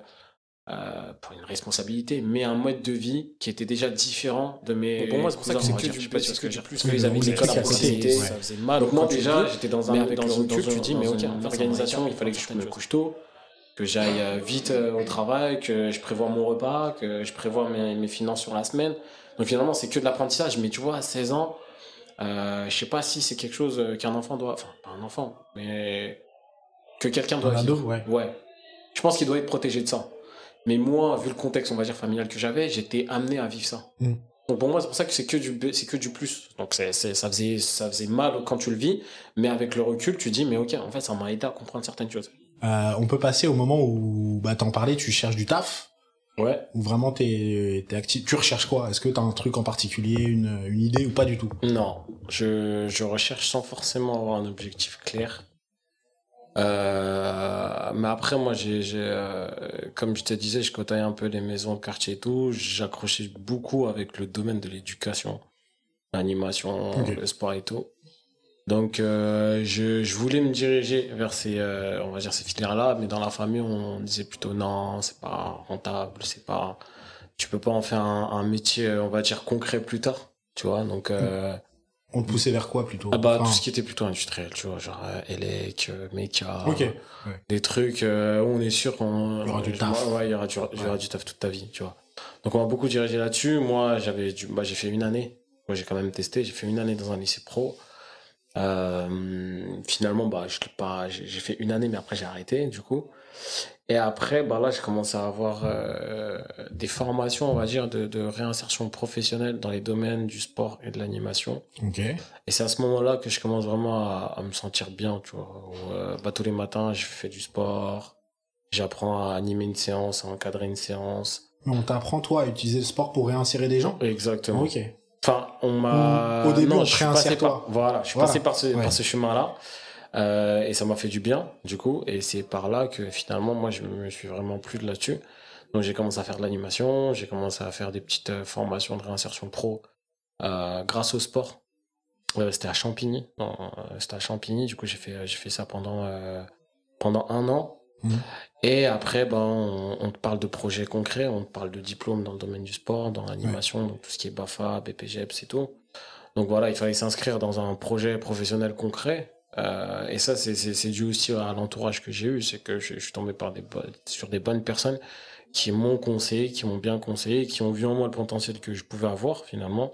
Speaker 3: euh, une responsabilité, mais un mode de vie qui était déjà différent de mes.
Speaker 4: Pour moi, c'est pour ça que c'est que
Speaker 3: dire.
Speaker 4: du
Speaker 3: Je sais pas si
Speaker 4: c'est
Speaker 3: ce
Speaker 4: que
Speaker 3: dire.
Speaker 4: plus.
Speaker 3: Parce qu'ils avaient une école à proximité.
Speaker 4: ça faisait mal.
Speaker 3: Donc moi déjà, j'étais dans un, dans, une- dans
Speaker 4: recul,
Speaker 3: une-
Speaker 4: tu dis, mais
Speaker 3: dans
Speaker 4: ok,
Speaker 3: une
Speaker 4: en ça
Speaker 3: organisation, il fallait que je me couche tôt, que j'aille vite au travail, que je prévoie mon repas, que je prévois mes, mes finances sur la semaine. Donc finalement, c'est que de l'apprentissage. Mais tu vois, à 16 ans, euh, je sais pas si c'est quelque chose euh, qu'un enfant doit... Enfin, pas un enfant, mais que quelqu'un doit
Speaker 2: Un
Speaker 3: vivre.
Speaker 2: ouais.
Speaker 3: Ouais. Je pense qu'il doit être protégé de ça. Mais moi, vu le contexte, on va dire, familial que j'avais, j'étais amené à vivre ça.
Speaker 2: Mm.
Speaker 3: Donc pour moi, c'est pour ça que c'est que du, b- c'est que du plus. Donc c'est- ça, faisait, ça faisait mal quand tu le vis, mais avec le recul, tu dis, mais ok, en fait, ça m'a aidé à comprendre certaines choses.
Speaker 2: Euh, on peut passer au moment où, bah, t'en parlais, tu cherches du taf,
Speaker 3: Ouais.
Speaker 2: ou vraiment t'es, t'es actif. Tu recherches quoi? Est-ce que t'as un truc en particulier, une, une idée ou pas du tout?
Speaker 3: Non, je, je recherche sans forcément avoir un objectif clair. Euh, mais après, moi, j'ai, j'ai, euh, comme je te disais, je côtoyais un peu les maisons de quartier et tout. J'accrochais beaucoup avec le domaine de l'éducation, l'animation, le sport et tout. Donc, euh, je, je voulais me diriger vers ces, euh, on va dire ces filières-là, mais dans la famille, on disait plutôt non, c'est pas rentable, c'est pas, tu peux pas en faire un, un métier, on va dire concret plus tard, tu vois. Donc, euh,
Speaker 2: On te poussait vers quoi plutôt?
Speaker 3: Ah bah
Speaker 2: Enfin,
Speaker 3: tout ce qui était plutôt industriel, tu vois, genre euh, Elec, euh, Mecha, des trucs euh, où on est sûr qu'on
Speaker 2: Il y aura du taf.
Speaker 3: Ouais, il y aura du, il y aura du taf toute ta vie, tu vois. Donc on m'a beaucoup dirigé là-dessus. Moi, j'avais du, bah, j'ai fait une année. Moi, j'ai quand même testé. J'ai fait une année dans un lycée pro. Euh, finalement, bah, je pas, j'ai fait une année, mais après j'ai arrêté, du coup. Et après, bah là, j'ai commencé à avoir euh, des formations, on va dire, de, de réinsertion professionnelle dans les domaines du sport et de l'animation.
Speaker 2: Ok.
Speaker 3: Et c'est à ce moment-là que je commence vraiment à, à me sentir bien, tu vois. Où, euh, bah, tous les matins, je fais du sport, j'apprends à animer une séance, à encadrer une séance.
Speaker 2: On t'apprend, toi, à utiliser le sport pour réinsérer des gens?
Speaker 3: Exactement.
Speaker 2: Ok.
Speaker 3: Enfin, on m'a.
Speaker 2: Au début, on
Speaker 3: je suis passé par. Voilà, je suis
Speaker 2: Voilà.
Speaker 3: passé par ce,
Speaker 2: Ouais.
Speaker 3: par ce chemin-là. Euh, et ça m'a fait du bien, du coup. Et c'est par là que finalement, moi, je me suis vraiment plu de là-dessus. Donc, j'ai commencé à faire de l'animation, j'ai commencé à faire des petites euh, formations de réinsertion pro euh, grâce au sport. Euh, c'était à Champigny. Non, euh, c'était à Champigny. Du coup, j'ai fait, j'ai fait ça pendant, euh, pendant un an.
Speaker 2: Mhm.
Speaker 3: Et après, ben, on, on te parle de projets concrets, on te parle de diplômes dans le domaine du sport, dans l'animation, donc tout ce qui est BAFA, BPGEPS et tout. Donc voilà, il fallait s'inscrire dans un projet professionnel concret. Euh, et ça, c'est- c'est c'est dû aussi à l'entourage que j'ai eu. C'est que je, je suis tombé par des, bo- sur des bonnes personnes qui m'ont conseillé, qui m'ont bien conseillé, qui ont vu en moi le potentiel que je pouvais avoir finalement,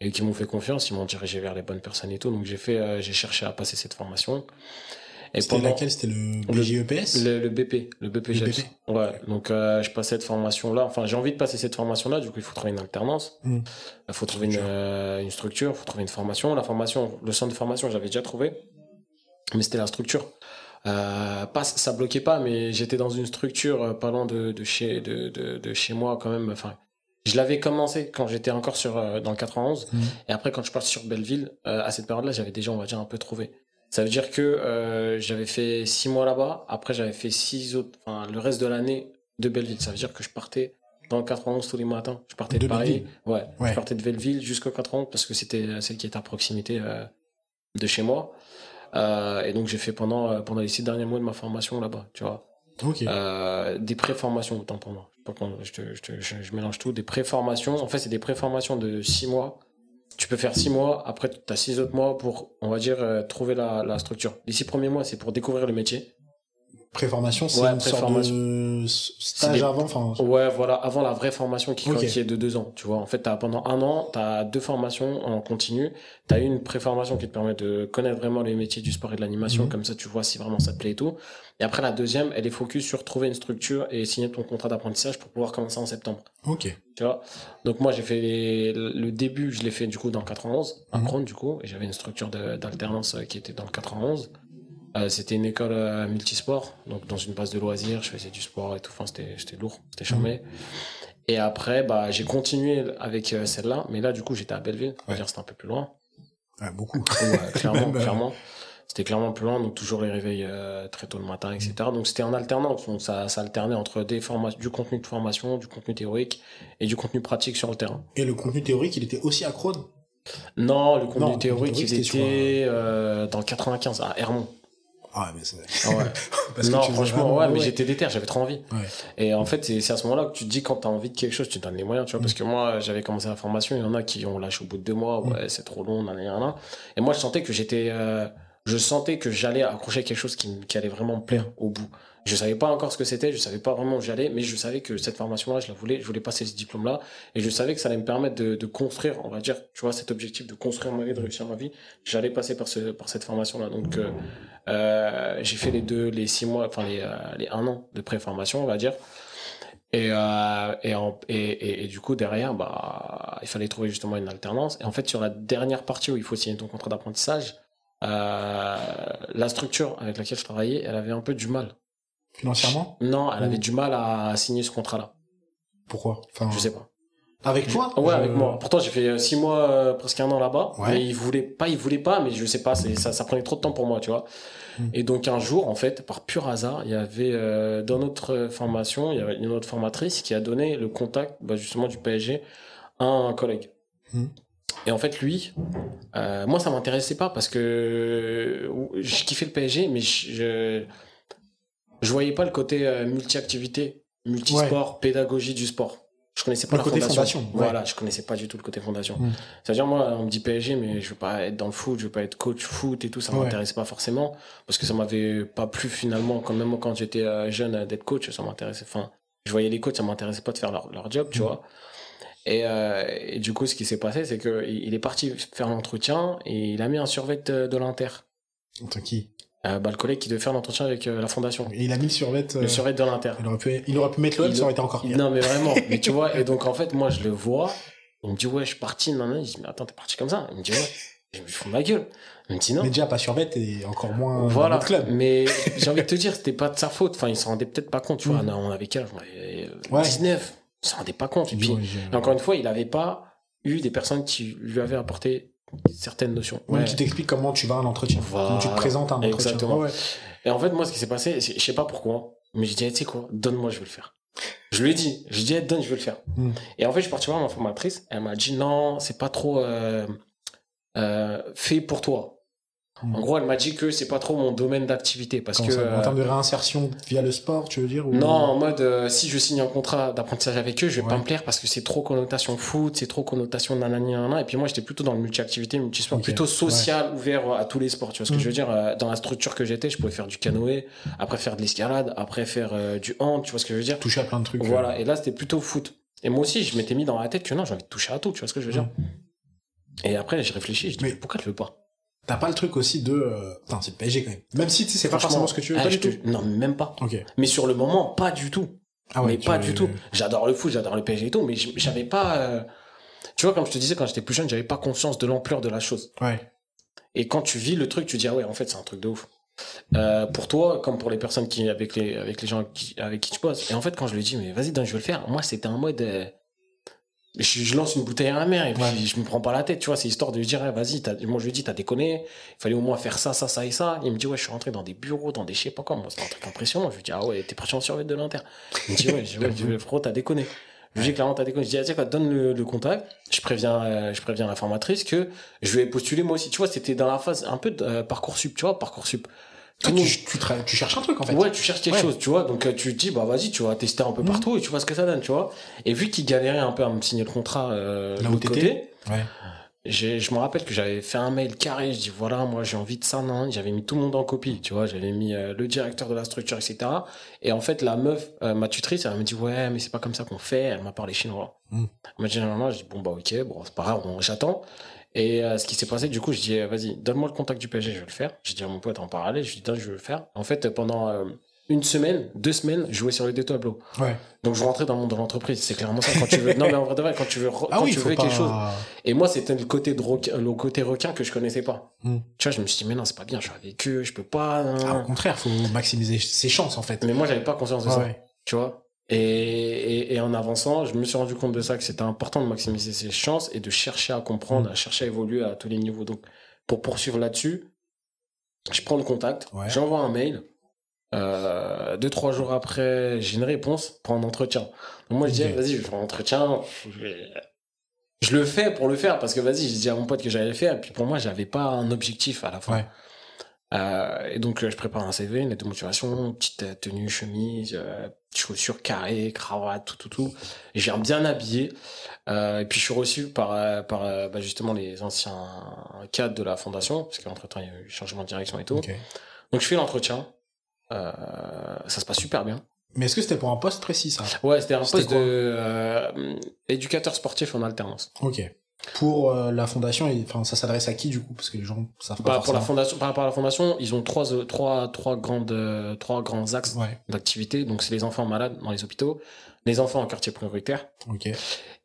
Speaker 3: et qui m'ont fait confiance. Ils m'ont dirigé vers les bonnes personnes et tout. Donc j'ai fait, euh, j'ai cherché à passer cette formation.
Speaker 2: C'était laquelle? C'était le BGEPS
Speaker 3: le, le BP, le BPGEPS.
Speaker 2: BP.
Speaker 3: Ouais, donc euh, je passais cette formation-là. Enfin, j'ai envie de passer cette formation-là. Du coup, il faut trouver une alternance.
Speaker 2: Mm.
Speaker 3: Il faut trouver une,
Speaker 2: Structure.
Speaker 3: euh, une structure. Il faut trouver une formation. La formation, le centre de formation, j'avais déjà trouvé, mais c'était la structure. Euh, pas, ça bloquait pas, mais j'étais dans une structure euh, pas loin de, de chez de, de, de chez moi quand même. Enfin, je l'avais commencé quand j'étais encore sur euh, dans le 91.
Speaker 2: Mhm.
Speaker 3: Et après, quand je passe sur Belleville, euh, à cette période-là, j'avais déjà, on va dire, un peu trouvé. Ça veut dire que euh, j'avais fait six mois là-bas. Après, j'avais fait six autres, enfin, le reste de l'année de Belleville. Ça veut dire que je partais dans le 91 tous les matins. Je partais de,
Speaker 2: De
Speaker 3: Paris. Ouais,
Speaker 2: Ouais.
Speaker 3: Je partais de Belleville jusqu'au 91 parce que c'était celle qui était à proximité euh, de chez moi. Euh, et donc j'ai fait pendant euh, pendant les six derniers mois de ma formation là-bas, tu vois.
Speaker 2: Ok.
Speaker 3: Euh, des pré-formations, autant pour moi. Je, te- je, te- je- je mélange tout. Des pré-formations. En fait, c'est des pré-formations de six mois. Tu peux faire six mois. Après, tu as six autres mois pour, on va dire, euh, trouver la, la structure. Les six premiers mois, c'est pour découvrir le métier.
Speaker 2: Préformation, c'est
Speaker 3: Ouais,
Speaker 2: une sorte
Speaker 3: préformation.
Speaker 2: de stage
Speaker 3: des-
Speaker 2: avant, enfin.
Speaker 3: Ouais, voilà, avant la vraie formation qui, est de deux ans. Tu vois, en fait, as, pendant un an, tu as deux formations en continu. Tu as une pré-formation qui te permet de connaître vraiment les métiers du sport et de l'animation.
Speaker 2: Mhm.
Speaker 3: Comme ça, tu vois si vraiment ça te plaît et tout. Et après, la deuxième, elle est focus sur trouver une structure et signer ton contrat d'apprentissage pour pouvoir commencer en septembre.
Speaker 2: Ok.
Speaker 3: Tu vois? Donc moi j'ai fait les- le début, je l'ai fait du coup dans le 91, à
Speaker 2: Mhm.
Speaker 3: Crone du coup, et j'avais une structure d'alternance euh, qui était dans le 91. Euh, c'était une école euh, multisport, donc dans une base de loisirs, je faisais du sport et tout, enfin c'était c'était lourd, c'était charmé. Et après, bah j'ai continué avec euh, celle-là, mais là du coup j'étais à Belleville,
Speaker 2: Ouais.
Speaker 3: c'était un peu plus loin.
Speaker 2: Beaucoup.
Speaker 3: Ouais, *laughs* clairement,
Speaker 2: Même, euh,
Speaker 3: clairement. C'était clairement plus loin, donc toujours les réveils très tôt le matin, etc. Donc c'était en alternance, donc ça, ça alternait entre des du contenu de formation, du contenu théorique et du contenu pratique sur le terrain.
Speaker 2: Et le contenu théorique, il était aussi à Crone.
Speaker 3: Non, le contenu
Speaker 2: Non, le
Speaker 3: théorique, il était euh, dans le 95 à Hermont.
Speaker 2: Ah, mais c'est.
Speaker 3: Ouais. *laughs*
Speaker 2: Parce que
Speaker 3: non,
Speaker 2: tu
Speaker 3: franchement, ouais, mais j'étais déter, j'avais trop envie.
Speaker 2: Ouais.
Speaker 3: Et en fait, c'est c'est à ce moment-là que tu te dis quand t'as envie de quelque chose, tu te donnes les moyens, tu vois. Parce que moi, j'avais commencé la formation, il y en a qui ont lâché au bout de deux mois, ouais, c'est trop long, nan, nan, nan. Et moi, je sentais que j'étais, euh, je sentais que j'allais accrocher quelque chose qui, qui allait vraiment me plaire au bout. Je savais pas encore ce que c'était, je savais pas vraiment où j'allais, mais je savais que cette formation-là, je la voulais, je voulais passer ce diplôme-là, et je savais que ça allait me permettre de, construire, on va dire, tu vois, cet objectif de construire ma vie, de réussir ma vie. J'allais passer par ce, par cette formation-là. Donc, euh, euh, j'ai fait les deux, les six mois, enfin les, euh, les un an de pré-formation, on va dire. Et, et, et, et, du coup, derrière, bah, il fallait trouver justement une alternance. Et en fait, sur la dernière partie où il faut signer ton contrat d'apprentissage, la structure avec laquelle je travaillais, elle avait un peu du mal.
Speaker 2: Financièrement
Speaker 3: Non, elle avait du mal à signer ce contrat-là.
Speaker 2: Pourquoi? Enfin,
Speaker 3: Je sais pas.
Speaker 2: Avec toi?
Speaker 3: Ouais,
Speaker 2: Je-
Speaker 3: avec moi. Pourtant, j'ai fait euh, six mois, euh, presque un an là-bas.
Speaker 2: Ouais.
Speaker 3: Mais il voulait pas, il voulait pas, mais je sais pas, ça, ça prenait trop de temps pour moi, tu vois.
Speaker 2: Hmm.
Speaker 3: Et donc, un jour, en fait, par pur hasard, il y avait, euh, dans notre formation, il y avait une autre formatrice qui a donné le contact, bah, justement, du PSG à un collègue.
Speaker 2: Hmm.
Speaker 3: Et en fait, lui, euh, moi, ça m'intéressait pas parce que je kiffais le PSG, mais je, je, je voyais pas le côté euh, multi-activité, multisport, pédagogie du sport. Je connaissais pas
Speaker 2: Le
Speaker 3: la
Speaker 2: côté
Speaker 3: fondation.
Speaker 2: fondation, ouais.
Speaker 3: Voilà, je connaissais pas du tout le côté fondation.
Speaker 2: Mm.
Speaker 3: C'est-à-dire, moi, on me dit PSG, mais je veux pas être dans le foot, je veux pas être coach foot et tout, ça
Speaker 2: Ouais.
Speaker 3: m'intéressait pas forcément. Parce que ça m'avait pas plu finalement, quand même quand j'étais euh, jeune, euh, d'être coach, ça m'intéressait. Enfin, je voyais les coachs, ça m'intéressait pas de faire leur, leur job, tu
Speaker 2: Mm.
Speaker 3: vois. Et, euh, et du coup, ce qui s'est passé, c'est que il il est parti faire l'entretien et il a mis un survêt de, de l'Inter.
Speaker 2: Attends, qui?
Speaker 3: Euh, bah, le collègue qui devait faire l'entretien avec euh, la fondation.
Speaker 2: Et il a mis le survêt. euh,
Speaker 3: Le survêt de l'Inter.
Speaker 2: il, aurait pu, il aurait pu mettre l'OM,
Speaker 3: Il-
Speaker 2: ça aurait été encore.
Speaker 3: Non, mais vraiment. *laughs* mais tu vois, et donc en fait, moi, je le vois. Il me dit, ouais, je suis parti. Non, non. Je dis, mais attends, t'es parti comme ça. Il me dit, ouais. Je me fous de ma gueule. Il me dit, non.
Speaker 2: Mais déjà, pas survêt et encore moins dans
Speaker 3: Voilà.
Speaker 2: notre club.
Speaker 3: Mais j'ai envie de te dire, c'était pas de sa faute. Enfin, il s'en rendait peut-être pas compte. Tu vois,
Speaker 2: Mm.
Speaker 3: on avait quel âge? On avait, euh,
Speaker 2: Ouais.
Speaker 3: 19. Il s'en rendait pas compte. Et puis, et encore une fois, il avait pas eu des personnes qui lui avaient apporté certaines notions.
Speaker 2: Ouais, qui t'explique comment tu vas à un entretien.
Speaker 3: Voilà.
Speaker 2: Comment tu te présentes à un entretien.
Speaker 3: Exactement.
Speaker 2: Ouais.
Speaker 3: Et en fait, moi, ce qui s'est passé, je sais pas pourquoi, mais je dis, eh, tu sais quoi, donne-moi, je vais le faire. Je lui ai dit, je dis, eh, donne, je vais le faire.
Speaker 2: Mm.
Speaker 3: Et en fait, je suis parti voir ma formatrice, elle m'a dit, non, c'est pas trop euh, euh, fait pour toi.
Speaker 2: Mm.
Speaker 3: En gros, elle m'a dit que c'est pas trop mon domaine d'activité parce
Speaker 2: Comment
Speaker 3: que.
Speaker 2: ça,
Speaker 3: euh,
Speaker 2: En termes de réinsertion via le sport, tu veux dire ou-
Speaker 3: non, en mode, euh, si je signe un contrat d'apprentissage avec eux, je vais
Speaker 2: Ouais.
Speaker 3: pas me plaire parce que c'est trop connotation foot, c'est trop connotation nanani nanana. Et puis moi, j'étais plutôt dans le multi-activité, multisport,
Speaker 2: Ok.
Speaker 3: plutôt social, ouvert à tous les sports. Tu vois ce que
Speaker 2: Mm.
Speaker 3: je veux dire Euh, Dans la structure que j'étais, je pouvais faire du canoë, après faire de l'escalade, après faire euh, du hand, tu vois ce que je veux dire
Speaker 2: toucher à plein de trucs.
Speaker 3: Voilà, et là, c'était plutôt foot. Et moi aussi, je m'étais mis dans la tête que non, j'ai envie de toucher à tout, tu vois ce que je veux dire Et après, j'ai réfléchi, je dis,
Speaker 2: Mais-
Speaker 3: mais pourquoi tu veux pas?
Speaker 2: T'as pas le truc aussi de. euh, Putain, c'est le PSG quand même. Même si c'est pas forcément ce que tu veux.
Speaker 3: ah,
Speaker 2: pas
Speaker 3: je
Speaker 2: du
Speaker 3: te-
Speaker 2: tout.
Speaker 3: Non, même pas. Mais sur le moment, pas du tout.
Speaker 2: Ah ouais,
Speaker 3: mais pas du tout. J'adore le foot, j'adore le PSG et tout, mais j'avais pas. euh, Tu vois, comme je te disais, quand j'étais plus jeune, j'avais pas conscience de l'ampleur de la chose.
Speaker 2: Ouais.
Speaker 3: Et quand tu vis le truc, tu dis ah ouais, en fait, c'est un truc de ouf. Euh, pour toi, comme pour les personnes qui avec les avec les gens qui, avec qui tu bosses. Et en fait, quand je lui dis mais vas-y, donne, je veux le faire. Moi, c'était un mode. Je, je lance une bouteille à la mer et puis
Speaker 2: Ouais.
Speaker 3: je me prends pas la tête, tu vois. C'est histoire de lui dire eh, vas-y. Moi, je lui dis t'as déconné. Il fallait au moins faire ça, ça, ça et ça. Il me dit ouais, je suis rentré dans des bureaux, dans des je sais pas quoi. Moi, c'est un truc impressionnant. Je lui dis ah ouais, t'es parti en survêt de l'Inter. Il me dit ouais, je, ouais, je- frérot, t'as déconné. Je lui dis clairement, t'as des Je dis, ah, tiens, quoi, donne le, le contact. Je préviens, euh, je préviens la formatrice que je vais postuler moi aussi. Tu vois, c'était dans la phase un peu de euh, Parcoursup, tu vois, Parcoursup.
Speaker 2: Tu, tu, tra- tu cherches un truc en fait.
Speaker 3: Ouais, tu cherches quelque
Speaker 2: Ouais.
Speaker 3: chose, tu vois. Donc euh, tu te dis, bah vas-y, tu vas tester un peu
Speaker 2: Mhm.
Speaker 3: partout et tu vois ce que ça donne, tu vois. Et vu qu'il galérait un peu à me signer le contrat euh, de l'autre côté,
Speaker 2: Ouais.
Speaker 3: je me rappelle que j'avais fait un mail carré. Je dis voilà, moi j'ai envie de ça, non. J'avais mis tout le monde en copie, tu vois. J'avais mis euh, le directeur de la structure, etc. Et en fait, la meuf, euh, ma tutrice, elle me dit ouais, mais c'est pas comme ça qu'on fait. Elle m'a parlé chinois.
Speaker 2: Mm.
Speaker 3: Elle m'a dit non, je dis bon bah ok, bon c'est pas grave, bon, j'attends. Et euh, ce qui s'est passé, du coup, je dis euh, vas-y, donne-moi le contact du PSG, je vais le faire. Je dis à mon pote en parallèle, je lui dis je vais le faire. En fait, pendant euh, une semaine, deux semaines, je jouais sur les deux tableaux.
Speaker 2: Ouais.
Speaker 3: Donc je rentrais dans le monde de l'entreprise. C'est clairement ça quand tu veux. *laughs* Non mais en vrai de vrai, quand tu veux,
Speaker 2: Ah
Speaker 3: quand
Speaker 2: oui,
Speaker 3: tu veux
Speaker 2: pas.
Speaker 3: quelque chose. Et moi, c'était le côté de requin, le côté requin que je connaissais pas.
Speaker 2: Hmm.
Speaker 3: Tu vois, je me suis dit, mais non, c'est pas bien, je suis avec eux, je peux pas. hein.
Speaker 2: Ah, au contraire, faut maximiser ses chances en fait.
Speaker 3: Mais moi, j'avais pas conscience de ça.
Speaker 2: ouais.
Speaker 3: Tu vois? Et, et, et en avançant, je me suis rendu compte de ça, que c'était important de maximiser ses chances et de chercher à comprendre,
Speaker 2: Hmm.
Speaker 3: à chercher à évoluer à tous les niveaux. Donc, pour poursuivre là-dessus, je prends le contact,
Speaker 2: Ouais.
Speaker 3: j'envoie un mail. Euh, deux, trois jours après, j'ai une réponse pour un entretien. Donc moi, je dis, vas-y, je faire un entretien. Je, vais- je le fais pour le faire parce que vas-y, j'ai dit à mon pote que j'allais le faire. Et puis pour moi, j'avais pas un objectif à la fin.
Speaker 2: Ouais.
Speaker 3: Euh, et donc, je prépare un CV, une lettre de motivation, petite tenue, chemise, euh, chaussures carrées, cravate, tout, tout, tout. Et j'ai bien habillé. Euh, et puis, je suis reçu par, euh, par euh, bah, justement les anciens cadres de la fondation, parce qu'entre-temps, il y a eu changement de direction et tout. Donc, je fais l'entretien. Euh, ça se passe super bien.
Speaker 2: Mais est-ce que c'était pour un poste précis ça?
Speaker 3: Ouais, c'était un poste de euh, éducateur sportif en alternance.
Speaker 2: Ok. Pour euh, la fondation, et- enfin, ça s'adresse à qui du coup? Parce que les gens savent pas
Speaker 3: Bah, pour la fondation, par rapport à la fondation, ils ont trois, euh, trois, trois grandes, euh, trois grands axes
Speaker 2: Ouais.
Speaker 3: d'activité. Donc, c'est les enfants malades dans les hôpitaux, les enfants en quartier prioritaire
Speaker 2: Ok.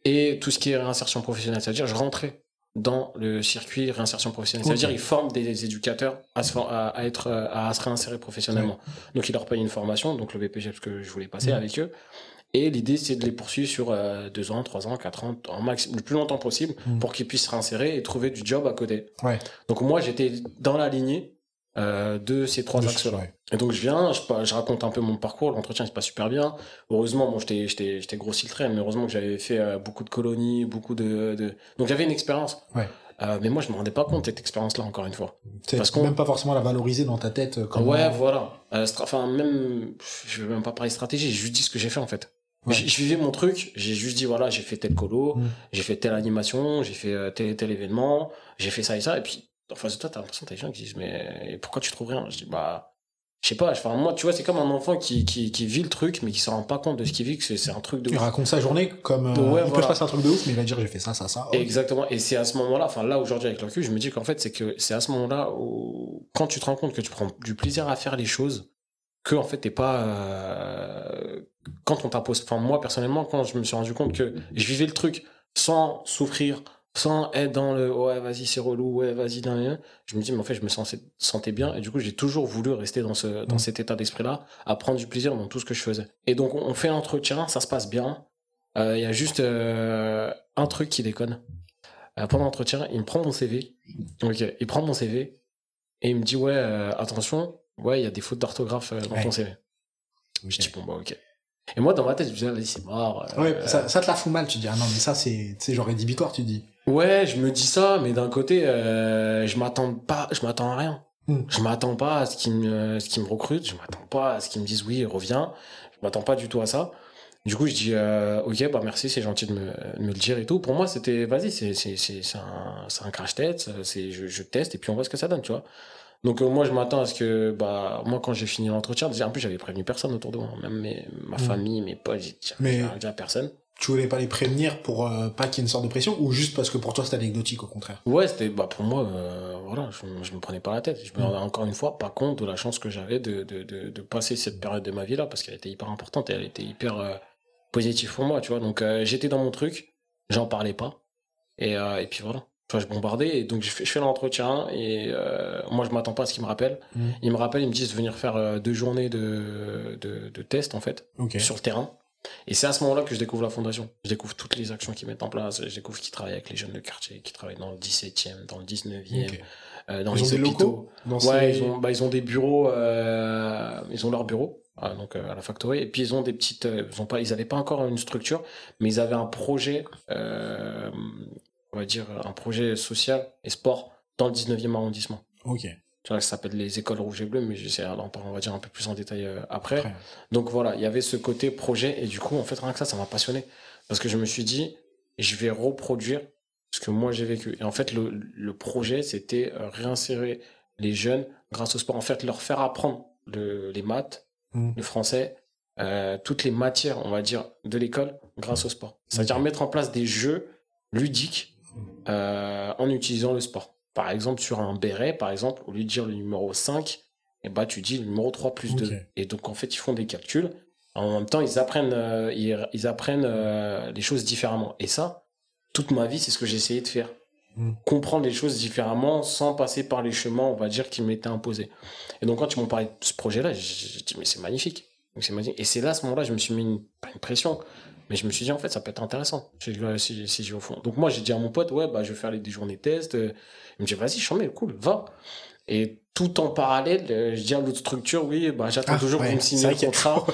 Speaker 3: et tout ce qui est réinsertion professionnelle. C'est-à-dire, je rentrais dans le circuit réinsertion professionnelle. C'est-à-dire, ils forment des éducateurs à se, à, à être, euh, à se réinsérer professionnellement. Donc, ils leur payent une formation, donc le BPG, parce que je voulais passer
Speaker 2: Mhm.
Speaker 3: avec eux. Et l'idée, c'est de les poursuivre sur euh, deux ans, trois ans, quatre ans, en max, le plus longtemps possible,
Speaker 2: Mhm.
Speaker 3: pour qu'ils puissent se réinsérer et trouver du job à côté.
Speaker 2: Ouais.
Speaker 3: Donc, moi, j'étais dans la lignée euh, de ces trois axes-là.
Speaker 2: ouais.
Speaker 3: Et donc je viens, je, je raconte un peu mon parcours, l'entretien se passe super bien. Heureusement, bon, j'étais, j'étais, j'étais grossi le trait, mais heureusement que j'avais fait euh, beaucoup de colonies, beaucoup de, de... donc j'avais une expérience.
Speaker 2: Ouais.
Speaker 3: Euh, mais moi je me rendais pas compte de cette expérience-là encore une fois.
Speaker 2: C'est
Speaker 3: Parce qu'on-
Speaker 2: même pas forcément la valoriser dans ta tête. Comme
Speaker 3: Ouais, voilà. Euh, enfin même, je vais même pas parler stratégie, j'ai juste dit ce que j'ai fait en fait.
Speaker 2: Ouais.
Speaker 3: Je, vivais mon truc, j'ai juste dit voilà, j'ai fait tel colo,
Speaker 2: Mm.
Speaker 3: j'ai fait telle animation, j'ai fait euh, tel tel événement, j'ai fait ça et ça, et puis en face de toi t'as l'impression que t'as des gens qui disent mais pourquoi tu trouves rien? Je dis bah je sais pas, enfin moi tu vois c'est comme un enfant qui, qui, qui vit le truc mais qui se rend pas compte de ce qu'il vit, que c'est c'est un truc de
Speaker 2: Il
Speaker 3: ouf.
Speaker 2: raconte sa journée comme. euh,
Speaker 3: Ouais,
Speaker 2: il peut
Speaker 3: voilà.
Speaker 2: se passer un truc de ouf, mais il va dire j'ai fait ça, ça, ça.
Speaker 3: Exactement. Et c'est à ce moment-là, enfin là aujourd'hui avec le recul, je me dis qu'en fait c'est que c'est à ce moment-là où quand tu te rends compte que tu prends du plaisir à faire les choses, que en fait t'es pas euh, quand on t'impose. Enfin moi personnellement quand je me suis rendu compte que je vivais le truc sans souffrir, sans être dans le ouais vas-y c'est relou, ouais vas-y je me dis mais en fait je me sens- sentais bien et du coup j'ai toujours voulu rester dans ce dans
Speaker 2: Mm.
Speaker 3: cet état d'esprit-là, à prendre du plaisir dans tout ce que je faisais. Et donc on fait l'entretien, ça se passe bien. Euh, Il y a juste euh, un truc qui déconne. Euh, pendant l'entretien, il me prend mon CV. Ok, il prend mon CV et il me dit ouais, euh, attention, ouais, il y a des fautes d'orthographe euh, dans
Speaker 2: Ouais.
Speaker 3: ton CV. Je dis bon bah ok. Et moi dans ma tête, je me disais vas-y c'est mort. euh,
Speaker 2: Ouais, ça, ça te la fout mal, tu dis, ah non, mais ça, c'est, tu sais, genre rédhibitoire, tu dis.
Speaker 3: Ouais, je me dis ça, mais d'un côté, euh, je m'attends pas, je m'attends à rien.
Speaker 2: Hmm.
Speaker 3: Je m'attends pas à ce qu'ils me, ce me recrutent, je m'attends pas à ce qu'ils me disent oui, reviens. Je m'attends pas du tout à ça. Du coup, je dis euh, ok, bah merci, c'est gentil de me, de me le dire et tout. Pour moi, c'était vas-y, c'est c'est c'est c'est un c'est un crash test, je, je teste et puis on voit ce que ça donne, tu vois. Donc euh, moi, je m'attends à ce que bah moi quand j'ai fini l'entretien, déjà en plus j'avais prévenu personne autour de moi, même mes, ma
Speaker 2: Hmm.
Speaker 3: famille, mes potes, j'ai dit
Speaker 2: Mais-
Speaker 3: j'ai dit à personne.
Speaker 2: Tu voulais pas les prévenir pour euh, pas qu'il y ait une sorte de pression ou juste parce que pour toi c'est anecdotique au contraire?
Speaker 3: Ouais, c'était bah pour moi, euh, voilà, je, je me prenais pas la tête. Je me
Speaker 2: Mm.
Speaker 3: rendais encore une fois pas compte de la chance que j'avais de, de, de, de passer cette période de ma vie là parce qu'elle était hyper importante et elle était hyper positive pour moi, tu vois. Donc j'étais dans mon truc, j'en parlais pas et, et puis voilà. Vois, je bombardais et donc je fais, je fais l'entretien et euh, moi je m'attends pas à ce qu'ils me rappellent.
Speaker 2: Mm.
Speaker 3: Ils me rappellent, ils me disent de venir faire euh, deux journées de, de, de tests en fait sur le terrain. Et c'est à ce moment-là que je découvre la fondation. Je découvre toutes les actions qu'ils mettent en place. Je découvre qu'ils travaillent avec les jeunes de quartier, qu'ils travaillent dans le 17e, dans le 19e,
Speaker 2: Ok.
Speaker 3: euh, dans
Speaker 2: Ils
Speaker 3: les
Speaker 2: ont des
Speaker 3: hôpitaux.
Speaker 2: locaux dans
Speaker 3: Ouais,
Speaker 2: ces-
Speaker 3: ils ont, bah, ils ont des bureaux, euh, ils ont leurs bureaux. Ah, donc à la factory. Et puis ils ont des petites, ils ont pas, ils avaient pas encore une structure, mais ils avaient un projet, on va dire un projet social et sport dans le 19e arrondissement.
Speaker 2: Ok.
Speaker 3: Tu vois, ça s'appelle les écoles rouges et bleues, mais parler, on va dire un peu plus en détail euh, après.
Speaker 2: Après.
Speaker 3: Donc voilà, il y avait ce côté projet et du coup, en fait, rien que ça, ça m'a passionné parce que je me suis dit, je vais reproduire ce que moi j'ai vécu. Et en fait, le, le projet, c'était euh, réinsérer les jeunes grâce au sport. En fait, leur faire apprendre le- les maths,
Speaker 2: Mm.
Speaker 3: le français, euh, toutes les matières, on va dire, de l'école grâce au sport. C'est-à-dire mettre en place des jeux ludiques euh, en utilisant le sport. Par exemple, sur un béret, par exemple, au lieu de dire le numéro 5, eh ben, tu dis le numéro 3 plus 2.
Speaker 2: Ok.
Speaker 3: Et donc, en fait, ils font des calculs. En même temps, ils apprennent, euh, ils, ils apprennent euh, les choses différemment. Et ça, toute ma vie, c'est ce que j'ai essayé de faire.
Speaker 2: Mm.
Speaker 3: Comprendre les choses différemment sans passer par les chemins, on va dire, qui m'étaient imposés. Et donc, quand ils m'ont parlé de ce projet-là, j'ai dit, mais c'est magnifique. Donc, magnifique. Et c'est là, à ce moment-là, je me suis mis une, pas une pression, mais je me suis dit, en fait, ça peut être intéressant si, je- si, si j'y vais au fond. Donc, moi, j'ai dit à mon pote, ouais, bah, je vais faire les, des journées test. Euh, Il me dit, vas-y, j'en mets, cool, va. Et tout en parallèle, euh, je dis à l'autre structure, oui, bah, j'attends
Speaker 2: Ah,
Speaker 3: toujours que
Speaker 2: ouais,
Speaker 3: vous me
Speaker 2: y a
Speaker 3: contrat.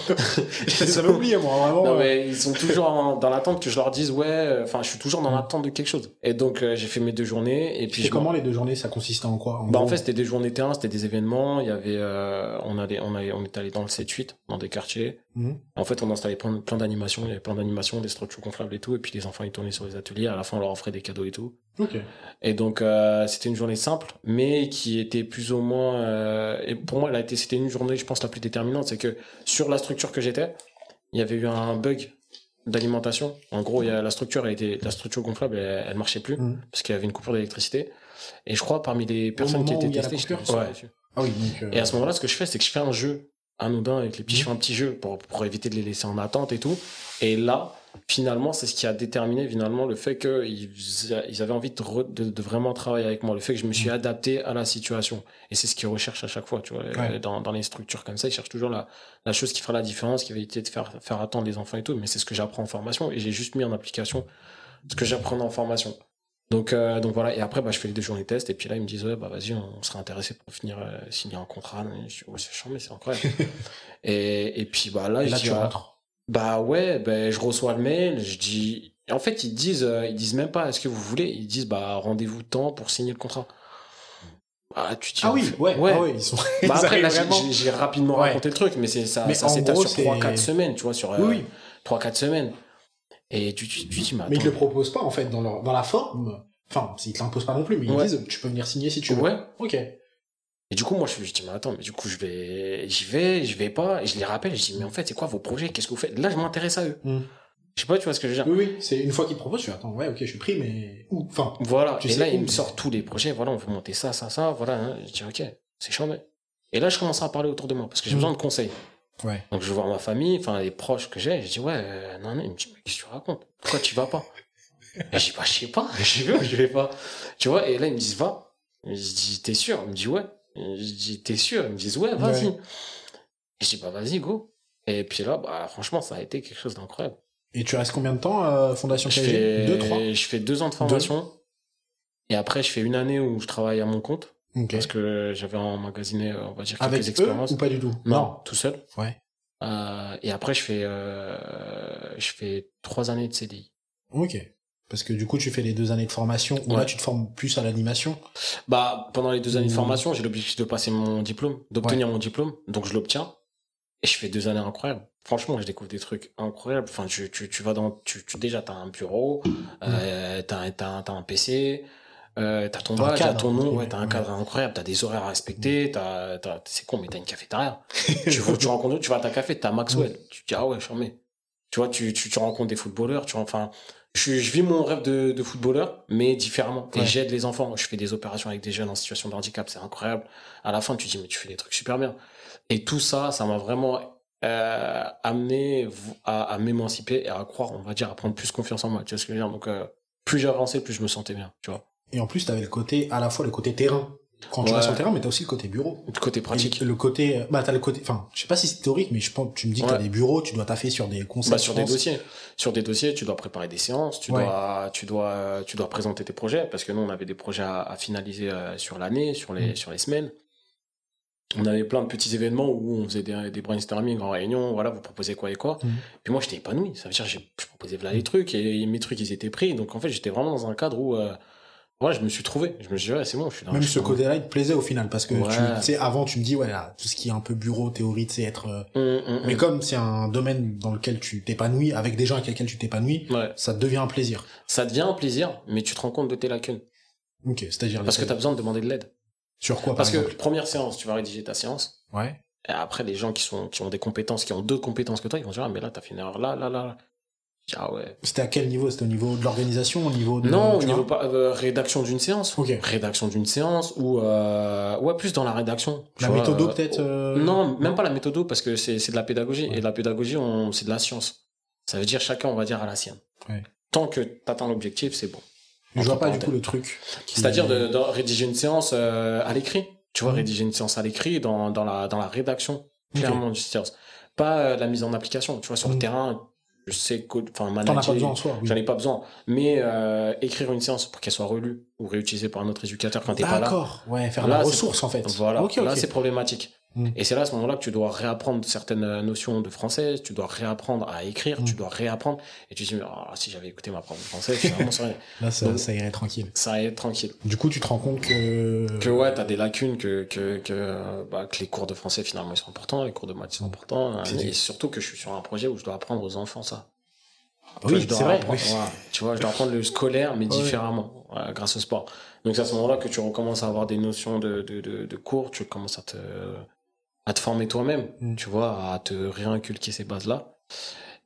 Speaker 2: Ça m'a oublié, moi, vraiment.
Speaker 3: Non, mais ils sont toujours en- dans l'attente que je leur dise, ouais, euh, enfin, je suis toujours dans l'attente de quelque chose. Et donc, euh, j'ai fait mes deux journées, et puis je
Speaker 2: comment les deux journées, ça consistait en quoi
Speaker 3: bah, en fait, c'était des journées terrain, c'était des événements. Il y avait, on allait, on allait, on est allé dans le 7-8, dans des quartiers.
Speaker 2: Mhm.
Speaker 3: En fait, on installait plein, plein d'animations. Il y avait plein d'animations, des structures gonflables et tout. Et puis, les enfants, ils tournaient sur les ateliers. À la fin, on leur offrait des cadeaux et tout.
Speaker 2: Ok.
Speaker 3: Et donc, c'était une journée simple, mais qui était plus ou moins, euh, et pour moi, elle a été, c'était une journée, je pense, la plus déterminante. C'est que sur la structure que j'étais, il y avait eu un bug d'alimentation. En gros, il y a, la structure, elle était, la structure gonflable, elle, elle marchait plus
Speaker 2: Mhm.
Speaker 3: parce qu'il y avait une coupure d'électricité. Et je crois, parmi les personnes qui étaient testées,
Speaker 2: coupure,
Speaker 3: j'étais- ouais,
Speaker 2: Ah oui, donc. euh,
Speaker 3: et à ce moment-là, ce que je fais, c'est que je fais un jeu anodin avec les petits. Je fais un petit jeu pour, pour éviter de les laisser en attente et tout. Et là, finalement, c'est ce qui a déterminé finalement le fait qu'ils ils avaient envie de, re- de, de vraiment travailler avec moi. Le fait que je me suis
Speaker 2: Mhm.
Speaker 3: adapté à la situation. Et c'est ce qu'ils recherchent à chaque fois, tu vois.
Speaker 2: Ouais.
Speaker 3: Dans, dans les structures comme ça, ils cherchent toujours la, la chose qui fera la différence, qui va éviter de faire, faire attendre les enfants et tout. Mais c'est ce que j'apprends en formation. Et j'ai juste mis en application ce que j'apprends en formation. Donc, euh, donc voilà. Et après, bah, je fais les deux journées test. Et puis là, ils me disent, ouais, bah, vas-y, on serait intéressé pour finir, euh, signer un contrat. Je dis, c'est chiant, mais c'est incroyable. *laughs* et, et puis, bah, là,
Speaker 2: et
Speaker 3: je
Speaker 2: là,
Speaker 3: dis,
Speaker 2: tu rentres.
Speaker 3: Bah ouais, ben je reçois le mail, je dis. En fait, ils disent, euh, ils disent même pas, est-ce que vous voulez? Ils disent, bah rendez-vous temps pour signer le contrat. Ah, tu dis.
Speaker 2: Ah oui,
Speaker 3: fait-
Speaker 2: ouais, ah ouais, ils sont.
Speaker 3: Bah *laughs* après, là, j'ai- rapidement
Speaker 2: Ouais.
Speaker 3: raconté le truc, mais c'est ça,
Speaker 2: Mais
Speaker 3: ça s'étale sur
Speaker 2: c'est-
Speaker 3: 3-4 semaines, tu vois, sur
Speaker 2: Oui, oui.
Speaker 3: 3-4 semaines. Et tu, tu, tu dis, mais
Speaker 2: Mais ils le proposent pas, en fait, dans, leur, dans la forme. Enfin, ils te l'imposent pas non plus, mais ils
Speaker 3: Ouais.
Speaker 2: disent, tu peux venir signer si tu veux.
Speaker 3: Ouais.
Speaker 2: Ok.
Speaker 3: Et du coup, moi, je me dis, mais attends, mais du coup, je vais, j'y vais, je vais pas. Et je les rappelle, je dis, mais en fait, c'est quoi vos projets? Qu'est-ce que vous faites? Là, je m'intéresse à eux.
Speaker 2: Mm.
Speaker 3: Je sais pas, tu vois ce que je veux dire
Speaker 2: Oui, oui, c'est une fois qu'ils proposent, tu attends, ouais, ok, je suis pris, mais où? Enfin,
Speaker 3: Voilà.
Speaker 2: Tu
Speaker 3: et
Speaker 2: sais
Speaker 3: là,
Speaker 2: où,
Speaker 3: il me
Speaker 2: mais-
Speaker 3: sort tous les projets. Voilà, on veut monter ça, ça, ça. Voilà. hein. Je dis, ok, c'est chambé. Et là, je commence à parler autour de moi parce que j'ai
Speaker 2: Mm.
Speaker 3: besoin de conseils.
Speaker 2: ouais.
Speaker 3: Donc, je vais voir ma famille, enfin, les proches que j'ai. Je dis, ouais, euh, non, non. Il me dit, mais qu'est-ce que tu racontes? Pourquoi tu vas pas? *laughs* Et je dis, bah, je sais pas. *laughs* Je vais ou je vais pas. Tu vois, et là, ils me disent, va. Je dis, t'es sûr? Il me dit, ouais. Je dis, t'es sûr? Ils me disent, ouais, vas-y.
Speaker 2: Ouais.
Speaker 3: Je dis, bah, vas-y, go. Et puis là, bah, franchement, ça a été quelque chose d'incroyable.
Speaker 2: Et tu restes combien de temps, euh, Fondation
Speaker 3: Je fais,
Speaker 2: Deux, trois?
Speaker 3: je fais deux ans de formation. Et après, je fais une année où je travaille à mon compte. Parce que j'avais emmagasiné, on va dire, quelques
Speaker 2: Avec eux
Speaker 3: expériences.
Speaker 2: ou pas du tout?
Speaker 3: Non, tout seul.
Speaker 2: Ouais.
Speaker 3: Euh, et après, je fais, euh, je fais trois années de CDI.
Speaker 2: Ok. Parce que du coup, tu fais les deux années de formation, où
Speaker 3: Ouais.
Speaker 2: là, tu te formes plus à l'animation.
Speaker 3: Bah, pendant les deux années de formation, j'ai l'objectif de passer mon diplôme, d'obtenir mon diplôme. Donc, je l'obtiens. Et je fais deux années incroyables. Franchement, je découvre des trucs incroyables. Enfin, tu, tu, tu vas dans, tu, tu déjà, t'as un bureau, euh, t'as, t'as, t'as un PC, euh, t'as ton badge, t'as ton nom, ouais, t'as un cadre incroyable, t'as des horaires à respecter, t'as, t'as, c'est con, mais t'as une cafétéria. *laughs* tu, tu rencontres, tu vas à ta café, t'as Maxwell. Tu te dis, ah ouais, charmé. Tu vois, tu, tu, tu rencontres des footballeurs, tu, enfin, je, je vis mon rêve de, de footballeur, mais différemment. Et j'aide les enfants. Je fais des opérations avec des jeunes en situation de handicap, c'est incroyable. À la fin, tu te dis, mais tu fais des trucs super bien. Et tout ça, ça m'a vraiment euh, amené à, à m'émanciper et à croire, on va dire, à prendre plus confiance en moi. Tu vois ce que je veux dire? Donc, euh, plus j'avançais, plus je me sentais bien, tu vois.
Speaker 2: Et en plus, t'avais le côté, à la fois le côté terrain, quand tu vas sur le terrain, mais t'as aussi le côté bureau.
Speaker 3: Du côté pratique.
Speaker 2: Et le côté, bah, t'as le côté, enfin, je sais pas si c'est théorique, mais je pense, tu me dis que t'as
Speaker 3: Ouais.
Speaker 2: des bureaux, tu dois taffer sur des concepts.
Speaker 3: Bah, sur des dossiers. Sur des dossiers, tu dois préparer des séances, tu
Speaker 2: Ouais.
Speaker 3: dois, tu dois, tu dois présenter tes projets parce que nous, on avait des projets à, à finaliser euh, sur l'année, sur les,
Speaker 2: Mm.
Speaker 3: sur les semaines. on avait plein de petits événements où on faisait des, des brainstorming en réunion, voilà, vous proposez quoi et quoi.
Speaker 2: Mhm.
Speaker 3: Puis moi, j'étais épanoui. Ça veut dire, je proposais là les trucs et mes trucs, ils étaient pris. Donc en fait, j'étais vraiment dans un cadre où, euh, voilà, je me suis trouvé. Je me suis dit, ouais, c'est bon, je suis dans
Speaker 2: Même ce
Speaker 3: dans-
Speaker 2: côté-là, il te plaisait au final, parce que
Speaker 3: Ouais.
Speaker 2: tu sais, avant, tu me dis, ouais, là, tout ce qui est un peu bureau, théorie, tu sais, être, euh,
Speaker 3: Hum, hum,
Speaker 2: mais
Speaker 3: hum.
Speaker 2: comme c'est un domaine dans lequel tu t'épanouis, avec des gens avec lesquels tu t'épanouis,
Speaker 3: Ouais.
Speaker 2: ça devient un plaisir.
Speaker 3: Ça devient un plaisir, mais tu te rends compte de tes lacunes.
Speaker 2: Ok, c'est-à-dire
Speaker 3: Parce que
Speaker 2: lesquels
Speaker 3: tu as besoin de demander de l'aide.
Speaker 2: sur quoi,
Speaker 3: Parce
Speaker 2: par
Speaker 3: que première séance, tu vas rédiger ta séance.
Speaker 2: Ouais.
Speaker 3: Et après, les gens qui, sont, qui ont des compétences, qui ont deux compétences que toi, ils vont dire, ah, mais là, t'as fait une erreur là, là, là. Ah ouais.
Speaker 2: C'était à quel niveau? C'était au niveau de l'organisation, au niveau de
Speaker 3: Non, au niveau pas, euh, rédaction d'une séance.
Speaker 2: Ok.
Speaker 3: Rédaction d'une séance ou euh, ouais plus dans la rédaction.
Speaker 2: La
Speaker 3: vois,
Speaker 2: méthodo
Speaker 3: euh,
Speaker 2: peut-être. euh,
Speaker 3: Non, même pas la méthodo parce que c'est c'est de la pédagogie
Speaker 2: Ouais.
Speaker 3: et la pédagogie on c'est de la science. Ça veut dire chacun on va dire à la sienne.
Speaker 2: Ouais.
Speaker 3: Tant que t'atteins l'objectif c'est bon.
Speaker 2: Je vois pas du coup le truc. qui-
Speaker 3: C'est-à-dire de, de rédiger une séance euh, à l'écrit. Tu vois
Speaker 2: Mhm.
Speaker 3: rédiger une séance à l'écrit dans dans la dans la rédaction clairement du séance. Pas la mise en application. Tu vois sur le
Speaker 2: Mhm.
Speaker 3: terrain je sais que enfin manager.
Speaker 2: pas besoin en soi. oui.
Speaker 3: J'en ai pas besoin. Mais euh, écrire une séance pour qu'elle soit relue ou réutilisée par un autre éducateur quand t'es pas là.
Speaker 2: D'accord. Ouais, faire la ressource en fait.
Speaker 3: Voilà, là c'est problématique.
Speaker 2: Mm.
Speaker 3: Et c'est là à ce moment-là que tu dois réapprendre certaines euh, notions de français, tu dois réapprendre à écrire,
Speaker 2: Mm.
Speaker 3: tu dois réapprendre. Et tu te dis, oh, si j'avais écouté ma prof de français, finalement, ça, *laughs*
Speaker 2: Là, ça,
Speaker 3: Donc-
Speaker 2: ça irait tranquille.
Speaker 3: ça être tranquille.
Speaker 2: Du coup, tu te rends compte que.
Speaker 3: Que ouais, t'as des lacunes, que, que, que, euh, bah, que les cours de français finalement ils sont importants, les cours de maths ils sont
Speaker 2: Mm.
Speaker 3: importants. euh,
Speaker 2: C'est
Speaker 3: Et surtout que je suis sur un projet où je dois apprendre aux enfants ça. Vois,
Speaker 2: Oui,
Speaker 3: je dois
Speaker 2: c'est vrai.
Speaker 3: apprendre-
Speaker 2: oui.
Speaker 3: voilà. tu vois, je dois apprendre le scolaire, mais
Speaker 2: Ouais.
Speaker 3: différemment, voilà, grâce au sport. Donc c'est à ce moment-là que tu recommences à avoir des notions de, de, de, de cours, tu commences à te, à te former toi-même, tu vois, à te réinculquer ces bases-là.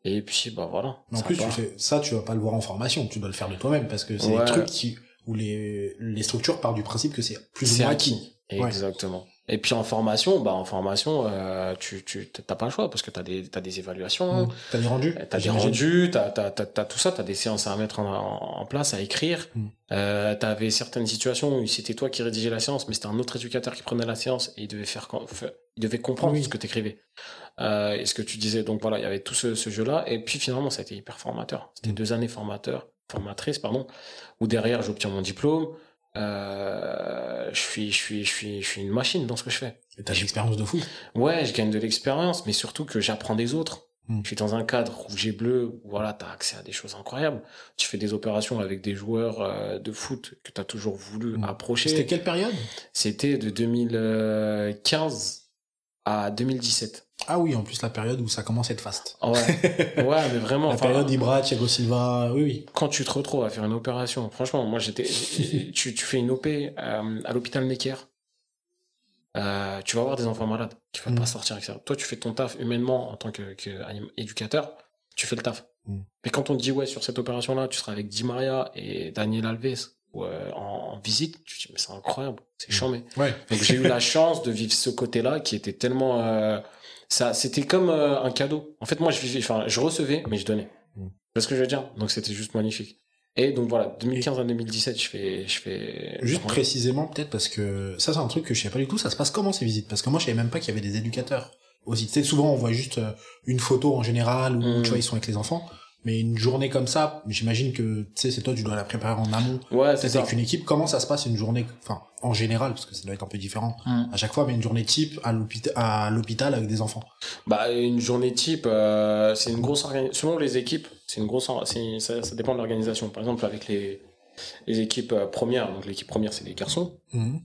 Speaker 3: Et puis, bah voilà.
Speaker 2: En plus, tu fais ça, tu vas pas le voir en formation, tu dois le faire de toi-même parce que c'est
Speaker 3: Ouais.
Speaker 2: des trucs qui, où les, les structures partent du principe que c'est plus ou
Speaker 3: C'est
Speaker 2: moins
Speaker 3: acquis.
Speaker 2: Ouais.
Speaker 3: Exactement. Et puis en formation, bah en formation, euh, tu tu t'as pas le choix parce que t'as des t'as des évaluations,
Speaker 2: Mmh. T'as des rendus
Speaker 3: t'as des rendus, t'as t'as t'as t'as tout ça, t'as des séances à mettre en, place, à écrire.
Speaker 2: Mm.
Speaker 3: Euh, t'avais certaines situations où c'était toi qui rédigeais la séance, mais c'était un autre éducateur qui prenait la séance et il devait faire il devait comprendre
Speaker 2: Oui.
Speaker 3: ce que t'écrivais euh, et ce que tu disais. Donc voilà, il y avait tout ce, ce jeu-là. Et puis finalement, ça a été hyper formateur. C'était
Speaker 2: Mm.
Speaker 3: deux années formateur, formatrice, pardon, où derrière j'obtiens mon diplôme. Euh, je suis, je suis, je suis, je suis une machine dans ce que je fais.
Speaker 2: T'as de l'expérience de fou.
Speaker 3: Ouais, je gagne de l'expérience, mais surtout que j'apprends des autres.
Speaker 2: Mm.
Speaker 3: Je suis dans un cadre rouge et bleu, où voilà, t'as accès à des choses incroyables. Tu fais des opérations avec des joueurs euh, de foot que t'as toujours voulu
Speaker 2: Mm.
Speaker 3: approcher.
Speaker 2: C'était quelle période?
Speaker 3: C'était de 2015 à 2017.
Speaker 2: Ah oui, en plus la période où ça commence à être fast.
Speaker 3: Ouais, *laughs* ouais, mais vraiment.
Speaker 2: La période Ibra, Thiago Silva, oui, oui.
Speaker 3: quand tu te retrouves à faire une opération, franchement, moi j'étais, *laughs* tu, tu fais une OP euh, à l'hôpital Necker. Euh, tu vas avoir des enfants malades qui ne veulent
Speaker 2: Mm.
Speaker 3: pas sortir, etc. Toi, tu fais ton taf humainement en tant que, que anim- éducateur, tu fais le taf.
Speaker 2: Mm.
Speaker 3: Mais quand on te dit, ouais, sur cette opération-là, tu seras avec Di Maria et Daniel Alves ou, euh, en, en visite, tu te dis, mais c'est incroyable, c'est
Speaker 2: Mm.
Speaker 3: chambé.
Speaker 2: Ouais.
Speaker 3: Donc j'ai eu la chance de vivre ce côté-là qui était tellement euh, ça c'était comme euh, un cadeau. En fait moi je vivais enfin je recevais mais je donnais.
Speaker 2: Mm.
Speaker 3: Ce que je veux dire? Donc c'était juste magnifique. Et donc voilà, 2015 à 2017, je fais je fais
Speaker 2: Juste précisément, peut-être, parce que ça, c'est un truc que je sais pas du tout. Ça se passe comment ces visites? Parce que moi, je savais même pas qu'il y avait des éducateurs aussi. Tu sais, souvent, on voit juste une photo en général où,
Speaker 3: Mm.
Speaker 2: tu vois, ils sont avec les enfants. Mais une journée comme ça, j'imagine que, tu sais, c'est toi, tu dois la préparer en amont.
Speaker 3: Ouais, c'est ça.
Speaker 2: avec une équipe. Comment ça se passe une journée, enfin, en général, parce que ça doit être un peu différent
Speaker 3: Mm.
Speaker 2: à chaque fois, mais une journée type à l'hôpital, à l'hôpital avec des enfants?
Speaker 3: Bah une journée type euh, c'est une grosse organisation selon les équipes, c'est une grosse ça, ça dépend de l'organisation. Par exemple avec les les équipes euh, premières, donc l'équipe première c'est les garçons,
Speaker 2: Mhm.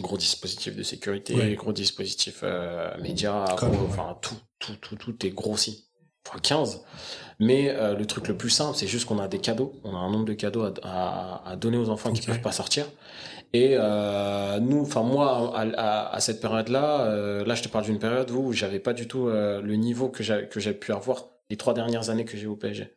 Speaker 3: gros dispositif de sécurité,
Speaker 2: Ouais.
Speaker 3: gros dispositif euh,
Speaker 2: ouais.
Speaker 3: enfin tout, tout, tout, tout est grossi. Fois 15. Mais euh, le truc le plus simple, c'est juste qu'on a des cadeaux. On a un nombre de cadeaux à, à, à donner aux enfants qui
Speaker 2: Ok.
Speaker 3: peuvent pas sortir. Et euh, nous, enfin moi, à, à, à cette période-là, euh, là je te parle d'une période où j'avais pas du tout euh, le niveau que j'ai pu avoir les trois dernières années que j'ai au PSG.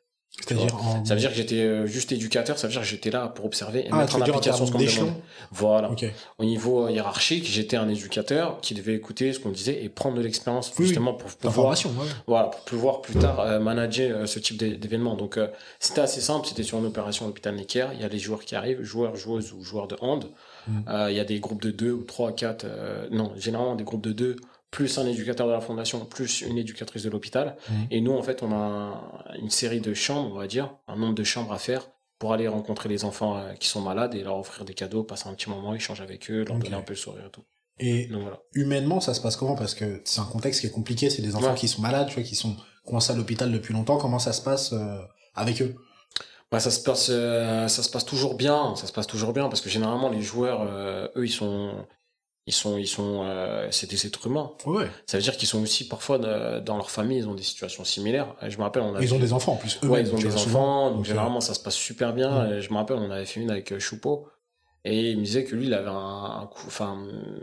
Speaker 2: En...
Speaker 3: Ça veut dire que j'étais euh, juste éducateur, ça veut dire que j'étais là pour observer et
Speaker 2: ah,
Speaker 3: mettre en application ce qu'on me Voilà. Au niveau euh, hiérarchique, j'étais un éducateur qui devait écouter ce qu'on disait et prendre de l'expérience
Speaker 2: Oui,
Speaker 3: justement pour pouvoir,
Speaker 2: ouais.
Speaker 3: voilà, pour pouvoir plus tard euh, manager euh, ce type d'é- d'événement. Donc euh, c'était assez simple, c'était sur une opération à l'hôpital Necker, il y a les joueurs qui arrivent, joueurs, joueuses ou joueurs de hand.
Speaker 2: Mm.
Speaker 3: Il y a des groupes de deux ou trois, quatre, euh, non, généralement des groupes de deux, plus un éducateur de la fondation, plus une éducatrice de l'hôpital.
Speaker 2: Mm.
Speaker 3: Et nous, en fait, on a un- une série de chambres, on va dire, un nombre de chambres à faire pour aller rencontrer les enfants euh, qui sont malades et leur offrir des cadeaux, passer un petit moment, échanger avec eux, leur donner un peu le sourire et tout.
Speaker 2: Et
Speaker 3: Donc voilà.
Speaker 2: humainement, ça se passe comment? Parce que c'est un contexte qui est compliqué, c'est des enfants
Speaker 3: Ouais.
Speaker 2: qui sont malades, tu vois, qui sont coincés à l'hôpital depuis longtemps. Comment ça se passe euh, avec eux?
Speaker 3: Bah, ça se passe, euh, ça se passe toujours bien. Ça se passe toujours bien parce que généralement les joueurs, euh, eux, ils sont, ils sont, ils sont, euh, c'est des êtres humains.
Speaker 2: Ouais.
Speaker 3: Ça veut dire qu'ils sont aussi parfois de- dans leur famille, ils ont des situations similaires. Je me rappelle, on a
Speaker 2: Ils ont des enfants en plus.
Speaker 3: Ouais, ils ont des enfants, donc
Speaker 2: euh,
Speaker 3: généralement ça se passe super bien. Je me rappelle, on avait fait une avec euh, Choupeau, et il me disait que lui, il avait un, un coup, enfin,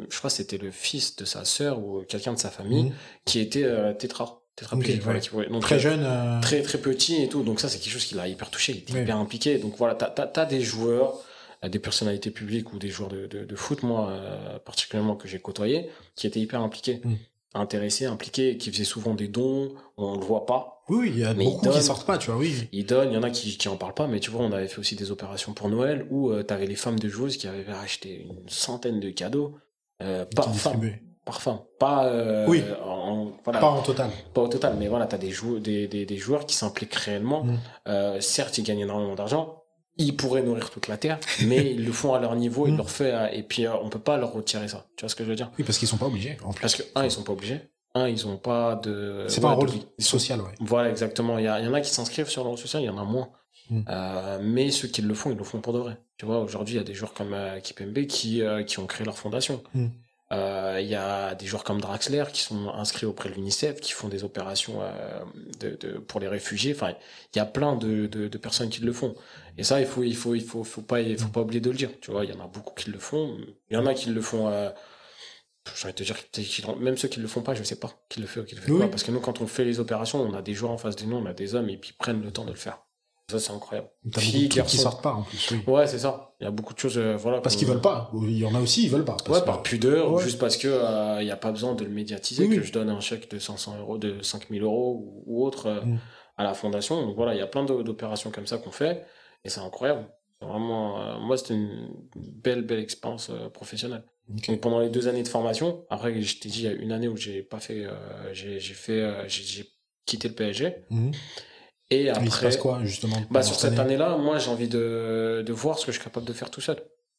Speaker 3: je crois que c'était le fils de sa sœur ou quelqu'un de sa famille
Speaker 2: Mhm.
Speaker 3: qui était euh, tétra, tétraplégique,
Speaker 2: ouais.
Speaker 3: donc,
Speaker 2: Très
Speaker 3: euh,
Speaker 2: jeune. euh,
Speaker 3: très très petit et tout. Donc ça, c'est quelque chose qui l'a hyper touché. Il était hyper impliqué. Donc voilà, t'as t'as t'as des joueurs, des personnalités publiques ou des joueurs de, de, de foot, moi euh, particulièrement que j'ai côtoyé, qui étaient hyper impliqués,
Speaker 2: Mm.
Speaker 3: intéressés, impliqués, qui faisaient souvent des dons. On le voit pas.
Speaker 2: Oui, il y a
Speaker 3: Mais
Speaker 2: beaucoup qui sortent pas, tu vois, oui.
Speaker 3: Ils donnent, il y en a qui, qui en parlent pas, mais tu vois, on avait fait aussi des opérations pour Noël où euh, t'avais les femmes de joueuses qui avaient acheté une centaine de cadeaux euh, par femme,
Speaker 2: distribuent.
Speaker 3: par femme, pas euh,
Speaker 2: Oui.
Speaker 3: en, voilà,
Speaker 2: Pas en total.
Speaker 3: pas au total, mais voilà, des, jou des, des, des joueurs qui s'impliquent réellement.
Speaker 2: Mm.
Speaker 3: Euh, certes, ils gagnent énormément d'argent. Ils pourraient nourrir toute la terre, *laughs* mais ils le font à leur niveau, ils
Speaker 2: Mm.
Speaker 3: le refont, à- et puis euh, on peut pas leur retirer ça. Tu vois ce que je veux dire?
Speaker 2: Oui, parce qu'ils sont pas obligés, en plus.
Speaker 3: Parce que un, ils sont pas obligés. Un, ils ont pas de.
Speaker 2: C'est pas un rôle
Speaker 3: de-
Speaker 2: social, ouais.
Speaker 3: Voilà, exactement. Il y, a- il y en a qui s'inscrivent sur le réseau social, il y en a moins.
Speaker 2: Mm.
Speaker 3: Euh, mais ceux qui le font, ils le font pour de vrai. Tu vois, aujourd'hui, il y a des joueurs comme euh, Kipembe qui, euh, qui ont créé leur fondation.
Speaker 2: Mm.
Speaker 3: Euh, Il y a des joueurs comme Draxler qui sont inscrits auprès de l'UNICEF, qui font des opérations euh, de, de, pour les réfugiés. Enfin, il y a plein de personnes qui le font. Et ça, il faut, il faut, il faut, faut pas, il faut pas oublier de le dire. Tu vois, il y en a beaucoup qui le font. Il y en a qui le font. Euh, j'ai envie de te dire, qu'ils- même ceux qui le font pas, je sais pas qui le fait ou qui le fait
Speaker 2: Oui.
Speaker 3: pas. Parce que nous, quand on fait les opérations, on a des joueurs en face de nous, on a des hommes, et puis ils prennent le temps de le faire. Ça, c'est incroyable.
Speaker 2: T'as beaucoup
Speaker 3: Filles,
Speaker 2: de trucs qui sortent pas, en plus, oui.
Speaker 3: Ouais, c'est ça. Il y a beaucoup de choses, euh, voilà.
Speaker 2: Parce qu'ils veulent pas. Il y en a aussi, ils veulent pas. parce
Speaker 3: Ouais, par pudeur, ou juste parce que euh, il n'y a pas besoin de le médiatiser,
Speaker 2: Oui,
Speaker 3: que je donne un chèque de 500 euros, de 5000 euros ou, ou autre euh,
Speaker 2: Mm.
Speaker 3: à la fondation. Donc voilà, il y a plein d'o- d'opérations comme ça qu'on fait, et c'est incroyable. Vraiment, euh, moi, c'était une belle, belle expérience euh, professionnelle.
Speaker 2: Ok.
Speaker 3: Donc pendant les deux années de formation, après, je t'ai dit, il y a une année où j'ai pas fait, euh, j'ai j'ai fait, euh, j'ai quitté le PSG,
Speaker 2: Mhm.
Speaker 3: et
Speaker 2: Et il se
Speaker 3: après,
Speaker 2: passe quoi, justement
Speaker 3: bah, sur
Speaker 2: cette
Speaker 3: cette
Speaker 2: année
Speaker 3: année-là, moi, j'ai envie de, de voir ce que je suis capable de faire tout seul,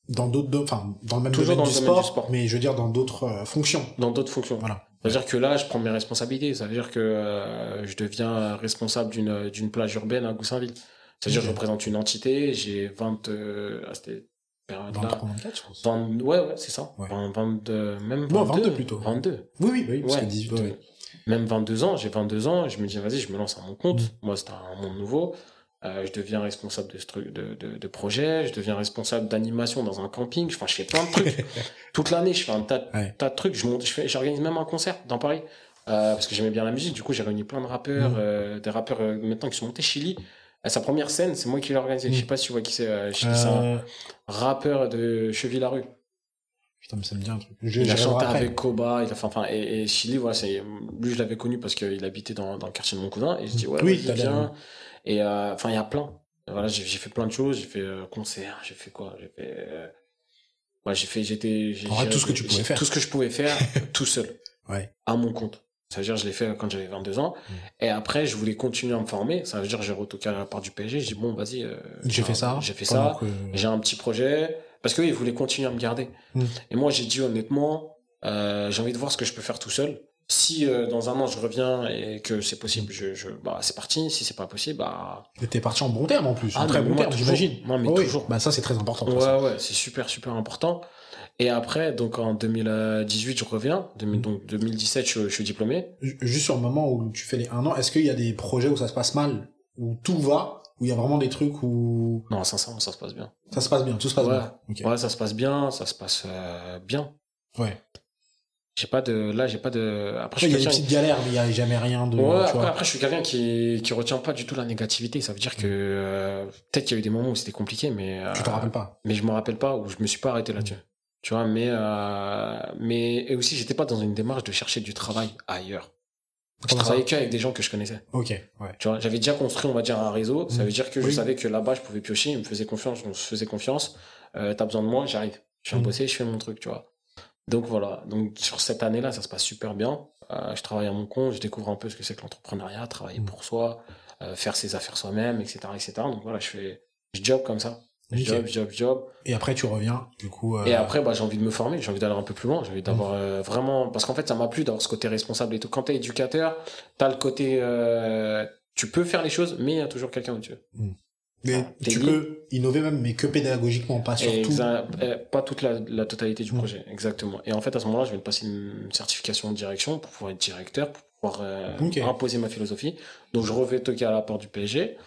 Speaker 2: Dans d'autres, do- enfin, dans le même
Speaker 3: Toujours
Speaker 2: domaine,
Speaker 3: dans
Speaker 2: du,
Speaker 3: le domaine
Speaker 2: sport,
Speaker 3: du sport.
Speaker 2: mais je veux dire dans d'autres euh, fonctions.
Speaker 3: dans d'autres fonctions.
Speaker 2: Voilà.
Speaker 3: C'est-à-dire que là, je prends mes responsabilités. Ça veut dire que je deviens responsable d'une d'une plage urbaine à Goussainville. C'est-à-dire que je représente une entité, j'ai 20... Euh, ah, c'était période-là.
Speaker 2: 23, 24, je pense.
Speaker 3: 20 ouais, ouais, c'est ça.
Speaker 2: Ouais.
Speaker 3: 20 22, même 22.
Speaker 2: Non, 22 plutôt.
Speaker 3: 22.
Speaker 2: Oui, oui, oui, parce
Speaker 3: Ouais,
Speaker 2: que 18,
Speaker 3: de-
Speaker 2: ouais.
Speaker 3: Même 22 ans, j'ai 22 ans, je me dis, vas-y, je me lance à mon compte.
Speaker 2: Mm.
Speaker 3: Moi, c'est un monde nouveau. Euh, je deviens responsable de, stru- de, de, de projet, je deviens responsable d'animation dans un camping. Enfin, je fais plein de trucs. *laughs* Toute l'année, je fais un tas, de-
Speaker 2: Ouais.
Speaker 3: tas de trucs. Je monte, je fais, j'organise même un concert dans Paris. Euh, parce que j'aimais bien la musique. Du coup, j'ai réuni plein de rappeurs,
Speaker 2: Mm.
Speaker 3: des rappeurs maintenant qui sont montés. Chili, à sa première scène, c'est moi qui l'ai organisé. Je sais
Speaker 2: Mm.
Speaker 3: pas si tu vois qui c'est. Euh, c'est un
Speaker 2: Euh,
Speaker 3: rappeur de Cheville-la-Rue.
Speaker 2: Putain, mais ça me dit un truc. Je,
Speaker 3: Il a chanté avec Koba, il a fait, enfin, et, et Chili, voilà, c'est, lui, je l'avais connu parce qu'il habitait dans, dans le quartier de mon cousin, et je dis, ouais,
Speaker 2: Oui,
Speaker 3: viens.
Speaker 2: l'air,
Speaker 3: Et, euh, enfin, il y a plein. Voilà, j'ai, fait plein de choses, j'ai fait euh, concert, j'ai fait quoi, j'ai fait, euh, ouais, j'ai fait, j'étais, j'ai,
Speaker 2: tout ce que tu pouvais faire.
Speaker 3: Tout ce que je pouvais faire, *laughs* tout seul.
Speaker 2: Ouais.
Speaker 3: À mon compte. Ça veut dire, je l'ai fait quand j'avais 22 ans.
Speaker 2: Mm.
Speaker 3: Et après, je voulais continuer à me former. Ça veut dire, j'ai retoqué à la part du PSG. J'ai dit, bon, vas-y. euh,
Speaker 2: J'ai fait ça.
Speaker 3: J'ai fait ça.
Speaker 2: que-
Speaker 3: J'ai un petit projet. Parce qu'eux, ils voulaient continuer à me garder.
Speaker 2: Mm.
Speaker 3: Et moi, j'ai dit honnêtement, euh, j'ai envie de voir ce que je peux faire tout seul. Si euh, dans un an je reviens et que c'est possible, je, je, bah, c'est parti. Si c'est pas possible, bah.
Speaker 2: T'es parti en bon terme en plus.
Speaker 3: Ah,
Speaker 2: en très bon terme, j'imagine.
Speaker 3: Non, mais
Speaker 2: Oh oui.
Speaker 3: toujours.
Speaker 2: Bah, ça, c'est très important. ça.
Speaker 3: Ouais, ouais, c'est super, super important. Et après, donc en 2018, je reviens. 2000
Speaker 2: Mm.
Speaker 3: donc 2017, je, je suis diplômé.
Speaker 2: Ju- Juste sur le moment où tu fais les un an, est-ce qu'il y a des projets où ça se passe mal, où tout va, où il y a vraiment des trucs où
Speaker 3: Non, sincèrement, ça se passe bien.
Speaker 2: ça se passe bien, tout se passe
Speaker 3: Ouais.
Speaker 2: bien.
Speaker 3: Ouais, ça se passe bien, ça se passe euh, bien.
Speaker 2: Ouais.
Speaker 3: J'ai pas de, là, j'ai pas de. Après,
Speaker 2: il y a des petites galères, mais il y a jamais rien de.
Speaker 3: Ouais,
Speaker 2: tu
Speaker 3: après,
Speaker 2: vois.
Speaker 3: après, je suis quelqu'un qui, qui retient pas du tout la négativité. Ça veut dire que euh, peut-être qu'il y a eu des moments où c'était compliqué, mais euh,
Speaker 2: Tu te rappelles pas.
Speaker 3: mais je me rappelle pas où je me suis pas arrêté là-dessus. Tu vois, mais euh, mais et aussi j'étais pas dans une démarche de chercher du travail ailleurs. Je
Speaker 2: Comment
Speaker 3: travaillais qu'avec des gens que je connaissais.
Speaker 2: Ok, ouais.
Speaker 3: Tu vois, j'avais déjà construit, on va dire, un réseau. Ça
Speaker 2: Mhm.
Speaker 3: veut dire que je savais que là-bas, je pouvais piocher. Ils me faisaient confiance, on se faisait confiance. Euh, T'as besoin de moi, j'arrive. Je viens
Speaker 2: Mhm.
Speaker 3: bosser, je fais mon truc, tu vois. Donc voilà. Donc sur cette année-là, ça se passe super bien. Euh, je travaille à mon compte, je découvre un peu ce que c'est que l'entrepreneuriat, travailler
Speaker 2: Mhm.
Speaker 3: pour soi, euh, faire ses affaires soi-même, etc., etc. Donc voilà, je fais, je job comme ça. Job, job, job.
Speaker 2: Et après, tu reviens, du coup. euh,
Speaker 3: Et après, bah, j'ai envie de me former, j'ai envie d'aller un peu plus loin, j'ai envie d'avoir
Speaker 2: Mm.
Speaker 3: euh, vraiment... Parce qu'en fait, ça m'a plu d'avoir ce côté responsable et tout. Quand t'es éducateur, t'as le côté... euh, Tu peux faire les choses, mais il y a toujours quelqu'un au-dessus.
Speaker 2: Mais
Speaker 3: Ah,
Speaker 2: tu
Speaker 3: libre.
Speaker 2: peux innover même, mais que pédagogiquement, pas sur tout.
Speaker 3: Pas toute la, la totalité du
Speaker 2: Mm.
Speaker 3: projet, exactement. Et en fait, à ce moment-là, je viens de passer une certification de direction pour pouvoir être directeur, pour pouvoir imposer ma philosophie. Donc, je revais toquer à la porte du PSG.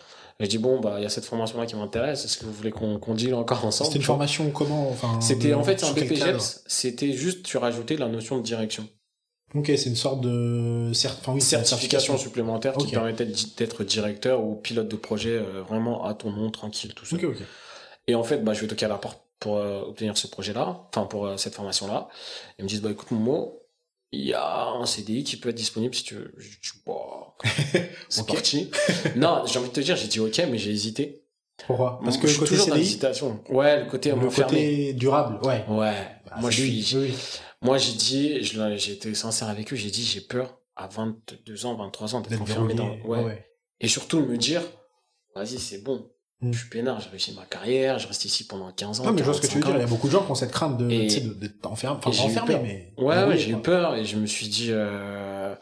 Speaker 3: Et je dis, bon, bah, il y a cette formation-là qui m'intéresse. Est-ce que vous voulez qu'on qu'on deal encore ensemble
Speaker 2: C'était une formation comment enfin,
Speaker 3: C'était en fait c'est un BPGEPS, c'était juste tu rajoutais la notion de direction.
Speaker 2: Ok, c'est une sorte de cert... enfin, oui,
Speaker 3: certification supplémentaire qui permettait d'être directeur ou pilote de projet euh, vraiment à ton nom, tranquille, tout ça.
Speaker 2: Ok, ok.
Speaker 3: Et en fait, bah, je vais toquer à la porte pour euh, obtenir ce projet-là, enfin pour euh, cette formation-là. Ils me disent, bah écoute Momo, il y a un CDI qui peut être disponible si tu veux. Je dis, *laughs* c'est parti. *laughs* non, j'ai envie de te dire, j'ai dit ok, mais j'ai hésité.
Speaker 2: Pourquoi? Parce que
Speaker 3: je
Speaker 2: le
Speaker 3: suis
Speaker 2: côté
Speaker 3: toujours dans
Speaker 2: CDI,
Speaker 3: l'hésitation. Ouais, le côté
Speaker 2: le côté durable, ouais.
Speaker 3: Ouais,
Speaker 2: Bah,
Speaker 3: moi je suis,
Speaker 2: oui.
Speaker 3: Moi, j'ai dit, j'ai été sincère avec eux, j'ai dit, j'ai peur à 22 ans, 23 ans d'être enfermé dans. Ouais.
Speaker 2: ouais.
Speaker 3: Et surtout me dire, vas-y, c'est bon.
Speaker 2: Mm.
Speaker 3: Je suis peinard, j'ai réussi ma carrière, je reste ici pendant 15 ans.
Speaker 2: Non, mais je vois ce que tu veux
Speaker 3: 45
Speaker 2: dire. Il y a beaucoup de gens qui ont cette crainte de,
Speaker 3: Et-
Speaker 2: de- d'être enfermé, enfin, mais.
Speaker 3: Ouais, j'ai eu peur et je me suis dit, euh,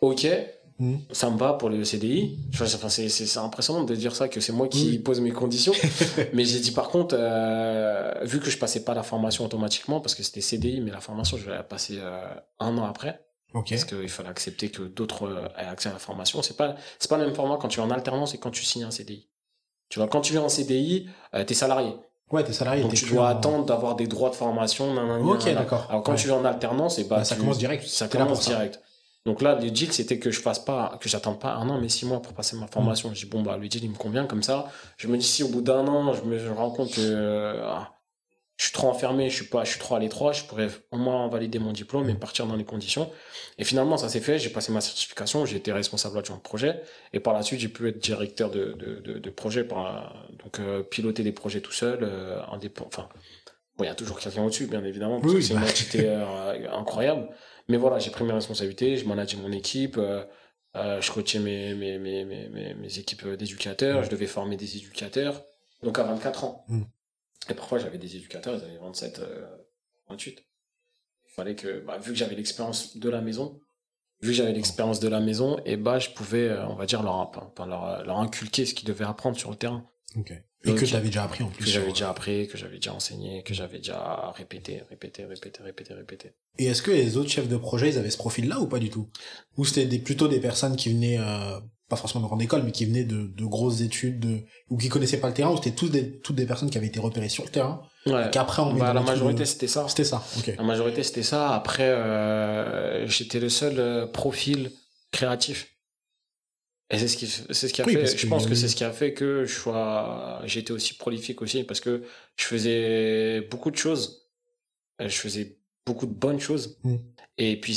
Speaker 3: ok,
Speaker 2: Mm.
Speaker 3: ça me va pour le CDI. Enfin, c'est, impressionnant de dire ça, que c'est moi qui pose mes conditions. *laughs* mais j'ai dit, par contre, euh, vu que je passais pas la formation automatiquement, parce que c'était CDI, mais la formation, je vais la passer euh, un an après.
Speaker 2: Ok.
Speaker 3: Parce qu'il fallait accepter que d'autres aient accès à la formation. C'est pas, c'est pas le même format quand tu es en alternance et quand tu signes un CDI. Tu vois, quand tu es en CDI, euh, t'es salarié.
Speaker 2: Ouais, t'es salarié.
Speaker 3: Donc tu dois
Speaker 2: en-
Speaker 3: attendre d'avoir des droits de formation.
Speaker 2: Ok, d'accord.
Speaker 3: Alors quand
Speaker 2: Ouais.
Speaker 3: tu es en alternance, et bah,
Speaker 2: Bah, ça
Speaker 3: tu-
Speaker 2: commence direct.
Speaker 3: Ça commence
Speaker 2: ça.
Speaker 3: direct. Donc là, le deal, c'était que je fasse pas, que j'attende pas un an, mais six mois pour passer ma formation.
Speaker 2: Mm.
Speaker 3: Je dis, bon, bah, le deal, il me convient comme ça. Je me dis, si au bout d'un an, je me je rends compte que, euh, ah, je suis trop enfermé, je suis pas, je suis trop à l'étroit, je pourrais au moins valider mon diplôme et partir dans les conditions. Et finalement, ça s'est fait, j'ai passé ma certification, j'ai été responsable adjoint de projet, et par la suite, j'ai pu être directeur de, de, de, de projet, par, donc, euh, piloter des projets tout seul, euh, indépendant, enfin, bon, il y a toujours quelqu'un au-dessus, bien évidemment, parce
Speaker 2: Oui,
Speaker 3: que c'est
Speaker 2: bah.
Speaker 3: une entité euh, incroyable. Mais voilà, j'ai pris mes responsabilités, je manageais mon équipe, je coachais mes, mes, mes, mes, mes, mes équipes d'éducateurs, je devais former des éducateurs, donc à 24 ans.
Speaker 2: Mm.
Speaker 3: Et parfois, j'avais des éducateurs, ils avaient 27, euh, 28. Il fallait que, bah, vu que j'avais l'expérience de la maison, vu que j'avais l'expérience de la maison, et bah, je pouvais, euh, on va dire, leur, enfin, leur, leur inculquer ce qu'ils devaient apprendre sur le terrain.
Speaker 2: Et
Speaker 3: Donc,
Speaker 2: que t'avais déjà appris en
Speaker 3: Que
Speaker 2: plus.
Speaker 3: j'avais
Speaker 2: sur-
Speaker 3: déjà appris, que j'avais déjà enseigné, que j'avais déjà répété, répété, répété, répété, répété.
Speaker 2: Et est-ce que les autres chefs de projet, ils avaient ce profil-là ou pas du tout? Ou c'était des, plutôt des personnes qui venaient, euh, pas forcément de grande école, mais qui venaient de, de grosses études, de, ou qui connaissaient pas le terrain, ou c'était tous des, toutes des personnes qui avaient été repérées sur le terrain,
Speaker 3: Ouais.
Speaker 2: qu'après on
Speaker 3: Bah, la majorité,
Speaker 2: de-
Speaker 3: c'était ça.
Speaker 2: C'était ça, ok.
Speaker 3: La majorité, c'était ça. Après, euh, j'étais le seul euh, profil créatif. Et c'est ce qui, c'est ce qui a
Speaker 2: Oui,
Speaker 3: fait, je pense que c'est ce qui a fait que je sois, j'étais aussi prolifique aussi parce que je faisais beaucoup de choses. Euh, Je faisais beaucoup de bonnes choses.
Speaker 2: Mm.
Speaker 3: Et puis,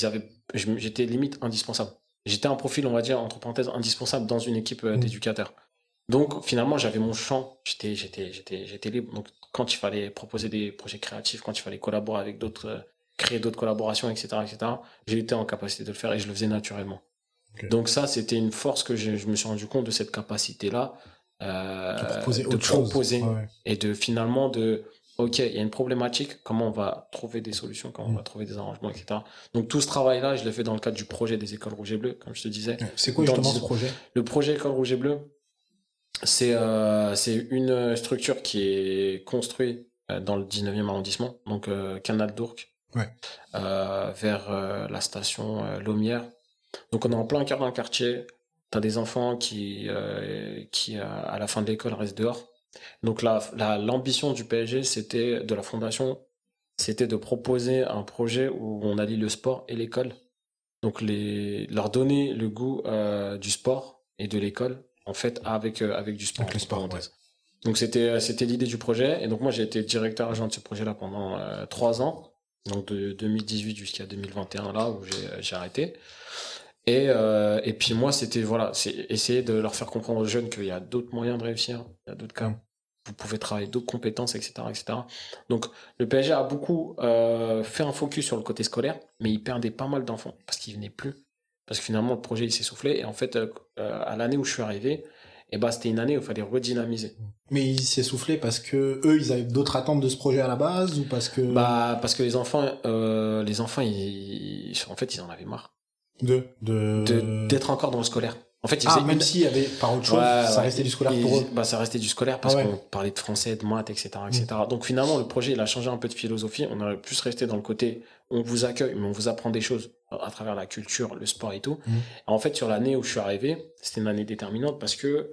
Speaker 3: j'étais limite indispensable. J'étais un profil, on va dire, entre parenthèses, indispensable dans une équipe euh,
Speaker 2: Mm.
Speaker 3: d'éducateurs. Donc, finalement, j'avais mon champ. J'étais, j'étais, j'étais, j'étais libre. Donc, quand il fallait proposer des projets créatifs, quand il fallait collaborer avec d'autres, euh, créer d'autres collaborations, etc., etc., été en capacité de le faire et je le faisais naturellement. Donc ça, c'était une force que je, je me suis rendu compte de cette capacité-là euh,
Speaker 2: De proposer
Speaker 3: de
Speaker 2: autre chose.
Speaker 3: proposer
Speaker 2: ouais.
Speaker 3: et de finalement de ok, il y a une problématique, comment on va trouver des solutions, comment on
Speaker 2: Mm.
Speaker 3: va trouver des arrangements, etc. Donc tout ce travail-là, je l'ai fait dans le cadre du projet des écoles rouges et bleues, comme je te disais.
Speaker 2: C'est quoi justement ce projet?
Speaker 3: Le projet École Rouge et Bleu, c'est euh, c'est une structure qui est construite euh, dans le 19e arrondissement, donc euh, Canal d'Ourcq,
Speaker 2: Ouais.
Speaker 3: euh, vers la station Laumière. Donc on est en plein cœur d'un quartier, tu as des enfants qui, qui à la fin de l'école restent dehors. Donc la la- l'ambition du PSG, c'était de la fondation, c'était de proposer un projet où on allie le sport et l'école. Donc les, leur donner le goût euh, du sport et de l'école, en fait, avec, euh, avec du sport.
Speaker 2: Avec le sport.
Speaker 3: Donc c'était euh, c'était l'idée du projet. Et donc moi j'ai été directeur adjoint de ce projet-là pendant euh, trois ans, donc de 2018 jusqu'à 2021 là où j'ai arrêté. Et, euh, et puis moi c'était voilà, c'est essayer de leur faire comprendre aux jeunes qu'il y a d'autres moyens de réussir, il y a d'autres cas. Vous pouvez travailler d'autres compétences, etc., etc. Donc le PSG a beaucoup euh, fait un focus sur le côté scolaire, mais il perdait pas mal d'enfants parce qu'ils venaient plus. Parce que finalement le projet il s'essoufflait. Et en fait, euh, à l'année où je suis arrivé, et bah c'était une année où il fallait redynamiser.
Speaker 2: Mais il s'est soufflé parce que eux, ils avaient d'autres attentes de ce projet à la base ou parce que
Speaker 3: Bah parce que les enfants, euh, les enfants, ils, en fait, ils en avaient marre
Speaker 2: de de
Speaker 3: de- d'être encore dans le scolaire. En fait, ils
Speaker 2: ah même
Speaker 3: une-
Speaker 2: s'il y avait par autre chose,
Speaker 3: Ouais,
Speaker 2: ça
Speaker 3: ouais.
Speaker 2: restait du scolaire
Speaker 3: Et-
Speaker 2: pour eux.
Speaker 3: Bah, ça restait du scolaire parce
Speaker 2: Ah ouais. Mm.
Speaker 3: qu'on parlait de français, de maths, etc., etc. Donc finalement, le projet, il a changé un peu de philosophie. On aurait plus resté dans le côté, on vous accueille, mais on vous apprend des choses à travers la culture, le sport et tout.
Speaker 2: Mm.
Speaker 3: En fait, sur l'année où je suis arrivé, c'était une année déterminante parce que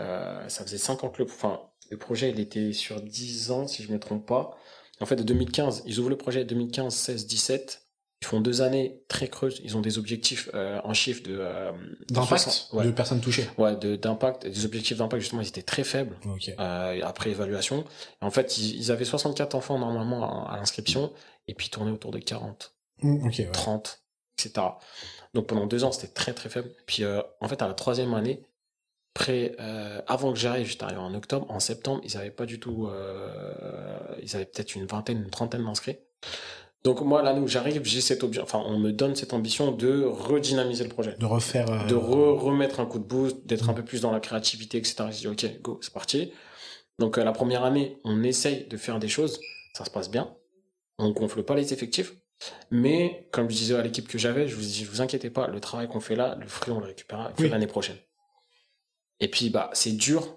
Speaker 3: euh, ça faisait 5 ans que le, enfin, le projet, il était sur 10 ans, si je ne me trompe pas. En fait, de 2015, ils ouvrent le projet 2015, 16, 17. Ils font deux années très creuses. Ils ont des objectifs euh, en chiffres de, euh,
Speaker 2: D'impact
Speaker 3: 60 ouais.
Speaker 2: de personnes touchées.
Speaker 3: Ouais, de- d'impact, des objectifs d'impact justement, ils étaient très faibles euh, après évaluation. Et en fait, ils, ils avaient 64 enfants normalement à, à l'inscription, et puis ils tournaient autour de 40,
Speaker 2: Mm, ok. ouais.
Speaker 3: 30, etc. Donc pendant deux ans, c'était très très faible. Puis en fait, à la troisième année, près, avant que j'arrive, j'étais arrivé en octobre, en septembre, ils avaient pas du tout, ils avaient peut-être une vingtaine, une trentaine d'inscrits. Donc moi, l'année où j'arrive, j'ai cette enfin, on me donne cette ambition de redynamiser le projet
Speaker 2: De refaire. euh,
Speaker 3: de re- remettre un coup de boost, d'être un peu plus dans la créativité, etc. Je dis, ok, go, c'est parti. Donc, euh, la première année, on essaye de faire des choses, ça se passe bien. On gonfle pas les effectifs. Mais, comme je disais à l'équipe que j'avais, je vous dis, vous inquiétez pas, le travail qu'on fait là, le fruit, on le récupérera
Speaker 2: Oui.
Speaker 3: l'année prochaine. Et puis, bah, c'est dur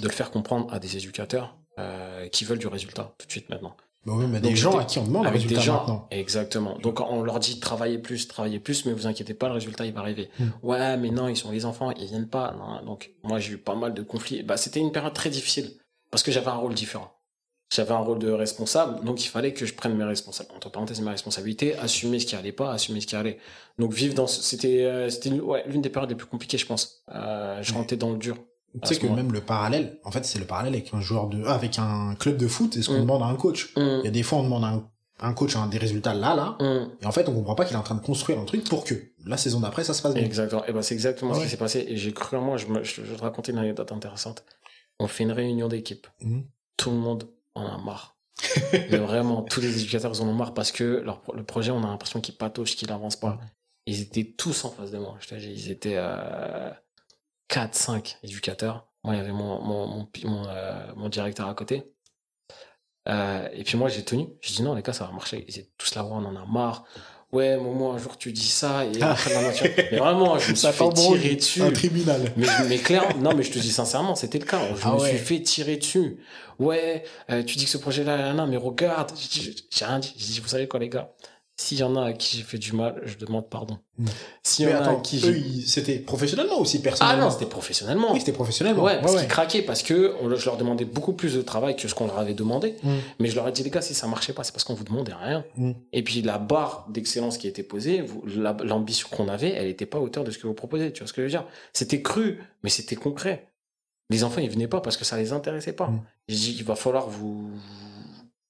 Speaker 3: de le faire comprendre à des éducateurs euh, qui veulent du résultat tout de suite maintenant.
Speaker 2: Bah oui, mais
Speaker 3: Donc,
Speaker 2: des gens à qui on demande
Speaker 3: avec des gens,
Speaker 2: maintenant.
Speaker 3: exactement. Donc on leur dit travaillez plus, travaillez plus, mais vous inquiétez pas, le résultat il va arriver.
Speaker 2: Hmm.
Speaker 3: Ouais, mais non, ils sont les enfants, ils viennent pas. Non. Donc moi j'ai eu pas mal de conflits. Bah c'était une période très difficile parce que j'avais un rôle différent. J'avais un rôle de responsable, donc il fallait que je prenne mes responsabilités, entre parenthèses mes responsabilités, assumer ce qui allait pas, assumer ce qui allait. Donc vivre dans, ce- c'était, euh, c'était ouais, l'une des périodes les plus compliquées, je pense. Euh, je rentrais dans le dur.
Speaker 2: Tu sais
Speaker 3: ce
Speaker 2: que même le parallèle, en fait, c'est le parallèle avec un joueur de, ah, avec un club de foot, c'est ce qu'on
Speaker 3: Mm.
Speaker 2: demande à un coach.
Speaker 3: Hum,
Speaker 2: Il y a des fois, on demande à un, un coach un, des résultats là, là,
Speaker 3: hum.
Speaker 2: et en fait, on comprend pas qu'il est en train de construire un truc pour que la saison d'après, ça se passe bien.
Speaker 3: Exactement. Et ben c'est exactement ce
Speaker 2: Ouais.
Speaker 3: qui s'est passé. Et j'ai cru en moi, je, me, je, vais te raconter une anecdote intéressante. On fait une réunion d'équipe. Tout le monde en a marre. *laughs* Mais vraiment, tous les éducateurs ils en ont marre parce que leur, le projet, on a l'impression qu'il patauge, qu'il avance pas. Ils étaient tous en face de moi. Je te dis, ils étaient euh, 4, 5 éducateurs. Moi, il y avait mon, mon, mon, pi- mon, euh, mon directeur à côté. Euh, et puis moi, j'ai tenu. J'ai dit non, les gars, ça va marcher. Ils étaient tous là, on en a marre. Ouais, Momo, un jour tu dis ça et après la nature. Mais vraiment, je me *laughs* suis fait tirer dessus.
Speaker 2: Un tribunal.
Speaker 3: Mais, mais clair, non, mais je te dis sincèrement, c'était le cas. Je
Speaker 2: Ah
Speaker 3: me
Speaker 2: ouais.
Speaker 3: suis fait tirer dessus. Ouais, euh, tu dis que ce projet-là, là, là, mais regarde. J'ai rien dit. J'ai dit, vous savez quoi, les gars? S'il y en a à qui j'ai fait du mal, je demande pardon.
Speaker 2: Mm.
Speaker 3: S'il y en a à qui
Speaker 2: eux, c'était professionnellement aussi,
Speaker 3: Ah
Speaker 2: personnellement.
Speaker 3: non, c'était professionnellement.
Speaker 2: Oui, c'était professionnellement.
Speaker 3: Ouais, parce
Speaker 2: ouais.
Speaker 3: qu'ils craquaient, parce que on- je leur demandais beaucoup plus de travail que ce qu'on leur avait demandé.
Speaker 2: Mm.
Speaker 3: Mais je leur ai dit, les gars, si ça marchait pas, c'est parce qu'on vous demandait rien.
Speaker 2: Mm.
Speaker 3: Et puis la barre d'excellence qui était posée, la- l'ambition qu'on avait, elle n'était pas à hauteur de ce que vous proposez. Tu vois ce que je veux dire? C'était cru, mais c'était concret. Les enfants, ils venaient pas parce que ça les intéressait pas.
Speaker 2: Mm.
Speaker 3: J'ai dit, il va falloir vous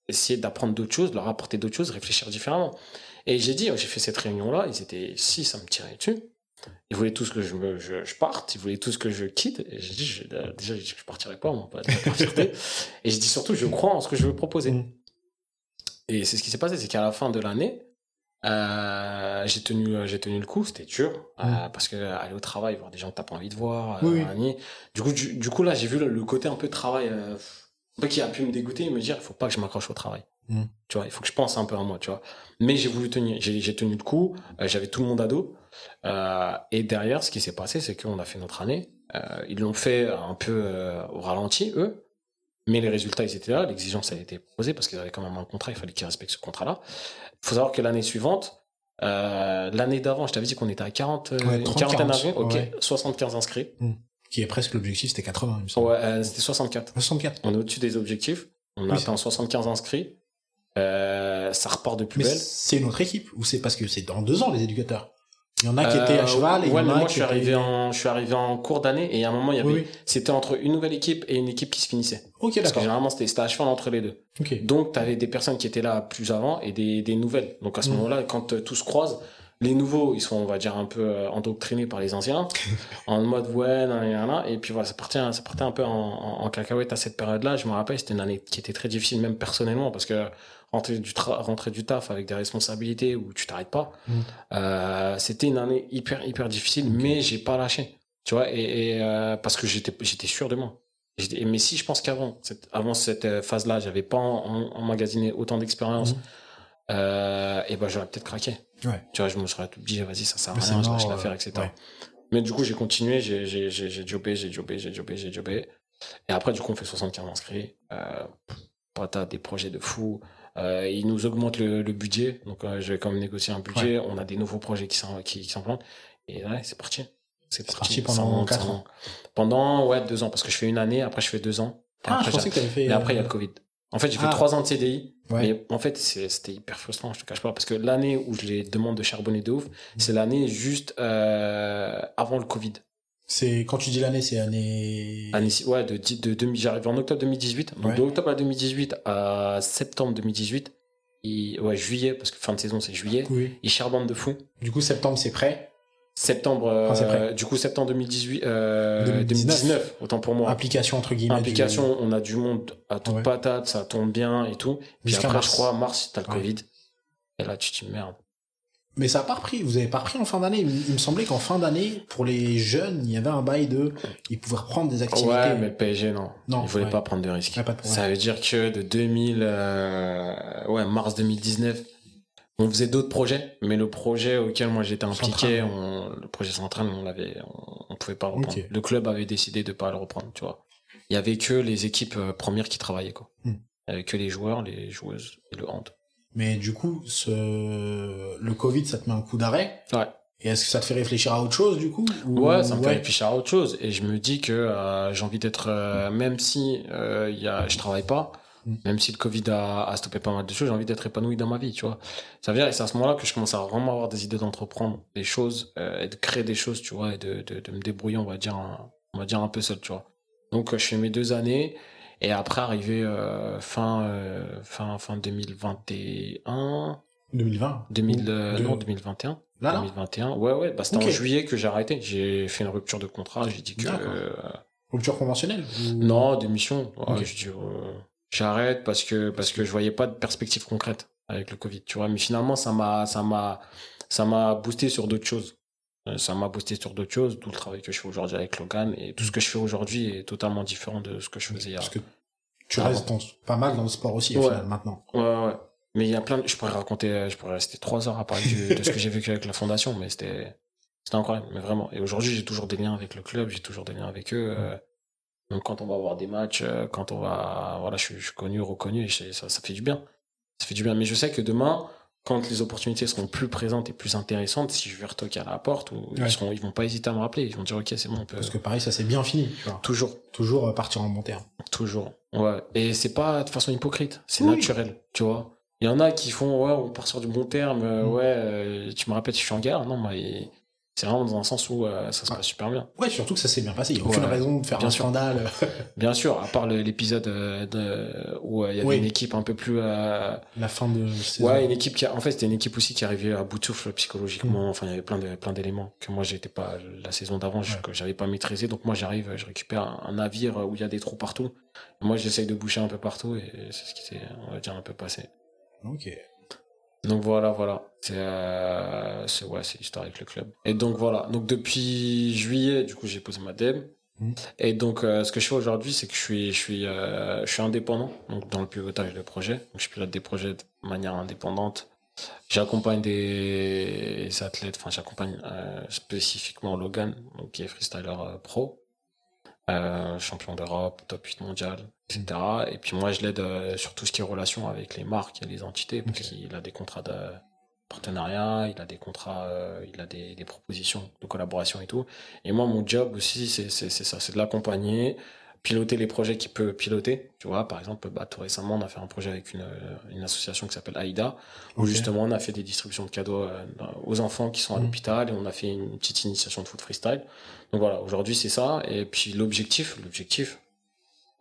Speaker 3: essayer d'apprendre d'autres choses, de leur apporter d'autres choses, réfléchir différemment. Et j'ai dit, j'ai fait cette réunion-là, ils étaient six à me tirer dessus. Ils voulaient tous que je, me, je, je parte, ils voulaient tous que je quitte. Et j'ai dit, je, déjà, je partirais pas, moi, pas de. *laughs* Et j'ai dit surtout, je crois en ce que je veux proposer.
Speaker 2: Mm.
Speaker 3: Et c'est ce qui s'est passé, c'est qu'à la fin de l'année, euh, j'ai tenu, j'ai tenu le coup, c'était dur, euh, parce que aller au travail, voir des gens que t'as pas envie de voir, euh,
Speaker 2: Mm. Oui,
Speaker 3: du coup, du, du coup là, j'ai vu le, le côté un peu travail, qui a pu me dégoûter et me dire, il faut pas que je m'accroche au travail.
Speaker 2: Mm.
Speaker 3: Tu vois, il faut que je pense un peu à moi, tu vois. Mais j'ai voulu tenir, j'ai tenu le coup, euh, j'avais tout le monde à dos. Euh, et derrière, ce qui s'est passé, c'est qu'on a fait notre année. Euh, ils l'ont fait un peu au ralenti, eux. Mais les résultats, ils étaient là. L'exigence a été posée parce qu'ils avaient quand même un contrat. Il fallait qu'ils respectent ce contrat-là. Il faut savoir que l'année suivante, l'année d'avant, je t'avais dit qu'on était à 40, euh,
Speaker 2: Ouais,
Speaker 3: une
Speaker 2: 30,
Speaker 3: quarantaine
Speaker 2: 40,
Speaker 3: d'inscrits. Ok,
Speaker 2: ouais.
Speaker 3: 75 inscrits.
Speaker 2: Qui est presque l'objectif, c'était 80, il me semble.
Speaker 3: Ouais, euh, c'était 64.
Speaker 2: 64.
Speaker 3: On est au-dessus des objectifs. On
Speaker 2: Oui,
Speaker 3: atteint 75 inscrits. Euh, ça repart de plus
Speaker 2: Mais
Speaker 3: belle.
Speaker 2: c'est une autre équipe, ou c'est parce que c'est dans deux ans, les éducateurs? Il y en a qui étaient
Speaker 3: Euh,
Speaker 2: à cheval, et il y
Speaker 3: ouais,
Speaker 2: en
Speaker 3: mais
Speaker 2: a
Speaker 3: moi,
Speaker 2: qui
Speaker 3: je suis arrivé en, je suis arrivé en cours d'année et à un moment, il y avait,
Speaker 2: Oui, oui.
Speaker 3: c'était entre une nouvelle équipe et une équipe qui se finissait.
Speaker 2: Ok,
Speaker 3: Parce que généralement, c'était, c'était à cheval entre les deux. Donc, tu avais des personnes qui étaient là plus avant et des, des nouvelles. Donc, à ce
Speaker 2: Mm.
Speaker 3: moment-là, quand euh, tout se croise, les nouveaux, ils sont, on va dire, un peu euh, endoctrinés par les anciens, *laughs* en mode, ouais, nan, et puis voilà, ça partait, ça partait un peu en, en, en cacahuète à cette période-là. Je me rappelle, c'était une année qui était très difficile, même personnellement, parce que rentrer du, tra- rentrer du taf avec des responsabilités où tu t'arrêtes pas,
Speaker 2: Mm.
Speaker 3: euh, c'était une année hyper, hyper difficile, mais j'ai pas lâché. Tu vois, et, et, euh, parce que j'étais j'étais sûr de moi. Mais si je pense qu'avant, cette- avant cette phase-là, j'avais pas en- en- emmagasiné autant d'expérience,
Speaker 2: Mhm.
Speaker 3: Euh, et ben j'aurais peut-être craqué.
Speaker 2: Ouais.
Speaker 3: Tu vois, je me serais dit, vas-y, ça sert à rien, je lâche l'affaire,
Speaker 2: euh,
Speaker 3: etc.
Speaker 2: ouais.
Speaker 3: Mais du coup, j'ai continué, j'ai j'ai j'ai jobé, j'ai jobé, j'ai jobé, j'ai jobé. Et après, du coup, on fait 75 inscrits. Euh, patate, des projets de fou. Euh, ils nous augmentent le, le budget. Donc, euh, je vais quand même négocier un budget. On a des nouveaux projets qui s'en- qui, qui s'implantent. Et ouais, c'est parti. C'est
Speaker 2: parti pendant
Speaker 3: monte,
Speaker 2: quatre
Speaker 3: ça
Speaker 2: ans.
Speaker 3: monte. Pendant, ouais, deux ans. Parce que je fais une année, après je fais deux ans. Et
Speaker 2: Ah,
Speaker 3: après,
Speaker 2: je pensais
Speaker 3: j'ai-
Speaker 2: que t'avais fait.
Speaker 3: mais après, il y a
Speaker 2: euh,
Speaker 3: le Covid. En fait, j'ai fait
Speaker 2: Ah.
Speaker 3: trois ans de CDI.
Speaker 2: Ouais.
Speaker 3: Mais en fait, c'était hyper frustrant, je te cache pas. Parce que l'année où je les demande de charbonner de ouf,
Speaker 2: Mm.
Speaker 3: c'est l'année juste euh, avant le Covid.
Speaker 2: C'est quand tu dis l'année, c'est année.
Speaker 3: Année, ouais, de, de, j'arrive en octobre 2018. Donc
Speaker 2: Ouais.
Speaker 3: de octobre à 2018 à septembre 2018. Et, ouais, juillet, parce que fin de saison, c'est juillet.
Speaker 2: Oui.
Speaker 3: Ils charbonnent de fou.
Speaker 2: Du coup, septembre, c'est prêt.
Speaker 3: Septembre, euh, du coup, septembre 2018, euh,
Speaker 2: 2019.
Speaker 3: 2019, autant pour moi.
Speaker 2: Application entre guillemets. du-
Speaker 3: Implication, on a du monde à toute
Speaker 2: Ouais.
Speaker 3: patate, ça tombe bien et tout. Puis après,
Speaker 2: mars.
Speaker 3: je crois, mars, t'as le
Speaker 2: Ouais.
Speaker 3: Covid. Et là, tu te dis merde.
Speaker 2: Mais ça a pas repris. Vous avez pas repris en fin d'année. Il me semblait qu'en fin d'année, pour les jeunes, il y avait un bail de, ils pouvaient reprendre des activités.
Speaker 3: Ouais, mais PSG, non.
Speaker 2: Non,
Speaker 3: Il voulait
Speaker 2: ouais.
Speaker 3: pas prendre de risques. Ça veut dire que de 2000, euh, ouais, mars 2019, on faisait d'autres projets, mais le projet auquel moi j'étais impliqué, on, le projet central, on l'avait, on, on pouvait pas le reprendre. Le club avait décidé de pas le reprendre, tu vois. Il y avait que les équipes euh, premières qui travaillaient, quoi.
Speaker 2: Hmm.
Speaker 3: Il y avait que les joueurs, les joueuses et le hand.
Speaker 2: Mais du coup, ce... le Covid, ça te met un coup d'arrêt?
Speaker 3: Ouais.
Speaker 2: Et est-ce que ça te fait réfléchir à autre chose, du coup ou-
Speaker 3: Ouais, ça me fait réfléchir à autre chose. Et je me dis que euh, j'ai envie d'être, euh, même si euh, y a, je travaille pas. Même si le Covid a, a stoppé pas mal de choses, j'ai envie d'être épanoui dans ma vie, tu vois. Ça veut dire, et c'est à ce moment-là que je commence à vraiment avoir des idées d'entreprendre des choses euh, et de créer des choses, tu vois, et de, de, de me débrouiller, on va dire, un, on va dire un peu seul, tu vois. Donc, euh, je fais mes deux années. Et après, arrivé euh, fin, euh, fin, fin 2021,
Speaker 2: 2020.
Speaker 3: 2000, euh,
Speaker 2: De-
Speaker 3: non, 2021.
Speaker 2: Là, là
Speaker 3: 2021. Ouais, ouais, bah, c'était en juillet que j'ai arrêté. J'ai fait une rupture de contrat. J'ai dit que.
Speaker 2: Rupture conventionnelle ou-
Speaker 3: non, démission. Ouais, dit, euh, j'arrête parce que, parce que je voyais pas de perspective concrète avec le Covid, tu vois. Mais finalement, ça m'a, ça m'a, ça m'a boosté sur d'autres choses. Euh, Ça m'a boosté sur d'autres choses, d'où le travail que je fais aujourd'hui avec Logan. Et tout ce que je fais aujourd'hui est totalement différent de ce que je faisais.
Speaker 2: Parce que tu
Speaker 3: Ah
Speaker 2: restes dans- pas mal dans le sport aussi, au
Speaker 3: Ouais.
Speaker 2: final, maintenant.
Speaker 3: Ouais, ouais. Mais il y a plein de... Je pourrais raconter... Je pourrais rester trois heures à parler du- de ce que j'ai vécu avec la fondation, mais c'était... C'était incroyable, mais vraiment. Et aujourd'hui, j'ai toujours des liens avec le club, j'ai toujours des liens avec eux. euh, Donc quand on va voir des matchs, euh, quand on va... Voilà, je suis, je suis connu, reconnu, et je- ça, ça fait du bien. Ça fait du bien. Mais je sais que demain, quand les opportunités seront plus présentes et plus intéressantes, si je vais retoquer à la porte, ou
Speaker 2: Ouais.
Speaker 3: ils, seront... ils vont pas hésiter à me rappeler. Ils vont dire, OK, c'est bon, on peut...
Speaker 2: Parce que pareil, ça s'est bien fini, tu vois.
Speaker 3: Toujours.
Speaker 2: Toujours euh, partir en bon terme.
Speaker 3: Toujours. Ouais. Et c'est pas de façon hypocrite, c'est
Speaker 2: Oui.
Speaker 3: naturel, tu vois. Il y en a qui font, ouais, on part sur du bon terme, euh,
Speaker 2: Mm.
Speaker 3: ouais, euh, tu me rappelles, je suis en guerre. Non, mais c'est vraiment dans un sens où euh, ça se
Speaker 2: Ouais.
Speaker 3: passe super bien.
Speaker 2: Ouais, surtout que ça s'est bien passé. Il n'y a aucune
Speaker 3: Ouais.
Speaker 2: raison de faire
Speaker 3: Bien
Speaker 2: un
Speaker 3: sûr.
Speaker 2: scandale. *laughs*
Speaker 3: Bien sûr, à part l'épisode euh, où euh, il y avait
Speaker 2: Oui.
Speaker 3: une équipe un peu plus. euh,
Speaker 2: La fin de saison.
Speaker 3: ouais, une équipe qui. A... En fait, c'était une équipe aussi qui arrivait à bout de souffle psychologiquement.
Speaker 2: Mm.
Speaker 3: Enfin, il y avait plein de plein d'éléments que moi, j'étais pas. La saison d'avant, je-
Speaker 2: Ouais.
Speaker 3: que j'avais pas maîtrisé. Donc, moi, j'arrive, je récupère un, un navire où il y a des trous partout. Moi, j'essaye de boucher un peu partout et c'est ce qui s'est, on va dire, un peu passé.
Speaker 2: Ok.
Speaker 3: Donc voilà, voilà. C'est, euh, ouais, l'histoire avec le club. Et donc voilà. Donc depuis juillet, du coup, j'ai posé ma DEM.
Speaker 2: Mhm.
Speaker 3: Et donc, euh, ce que je fais aujourd'hui, c'est que je suis, je suis, euh, je suis indépendant. Donc dans le pilotage de projet. Donc je pilote des projets de manière indépendante. J'accompagne des athlètes. Enfin, j'accompagne spécifiquement Logan, donc qui est freestyler pro, euh, champion d'Europe, top 8 mondial, etc. Et puis moi, je l'aide euh, sur tout ce qui est relation avec les marques et les entités, parce qu'il a des contrats de partenariat, il a des contrats, euh, il a des, des propositions de collaboration et tout. Et moi, mon job aussi, c'est ça, c'est de l'accompagner, piloter les projets qu'il peut piloter. Tu vois, par exemple, bah, tout récemment, on a fait un projet avec une, une association qui s'appelle AIDA, où justement, on a fait des distributions de cadeaux aux enfants qui sont à
Speaker 2: Mhm.
Speaker 3: l'hôpital et on a fait une petite initiation de foot freestyle. Donc voilà, aujourd'hui, c'est ça. Et puis l'objectif, l'objectif,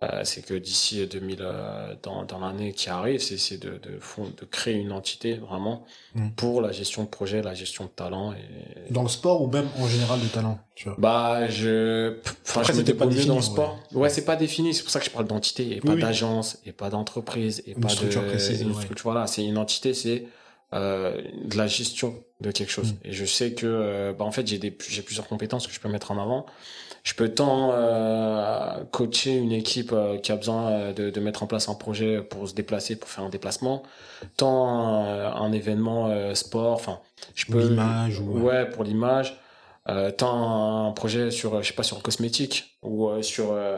Speaker 3: euh, c'est que d'ici 2000, euh, dans, dans l'année qui arrive, c'est de, de, fond- de créer une entité vraiment
Speaker 2: Mhm.
Speaker 3: pour la gestion de projet, la gestion de talent. Et...
Speaker 2: Dans le sport ou même en général de talent, tu vois?
Speaker 3: Bah, je, enfin,
Speaker 2: Après,
Speaker 3: je me débrouille mieux dans le
Speaker 2: défini,
Speaker 3: sport. Ouais, c'est pas défini. C'est pour ça que je parle d'entité et pas
Speaker 2: oui.
Speaker 3: d'agence et pas d'entreprise et
Speaker 2: Une
Speaker 3: pas
Speaker 2: structure
Speaker 3: de
Speaker 2: précise,
Speaker 3: une
Speaker 2: ouais.
Speaker 3: structure. Voilà, c'est une entité, c'est euh, de la gestion de quelque chose.
Speaker 2: Mm.
Speaker 3: Et je sais que, euh, bah, en fait, j'ai des, j'ai plusieurs compétences que je peux mettre en avant. Je peux tant euh, coacher une équipe euh, qui a besoin euh, de, de mettre en place un projet pour se déplacer, pour faire un déplacement, tant un événement sport, enfin, je peux
Speaker 2: l'image, ou-
Speaker 3: ouais pour l'image, euh, tant un projet sur, je sais pas, sur le cosmétique ou euh, sur euh,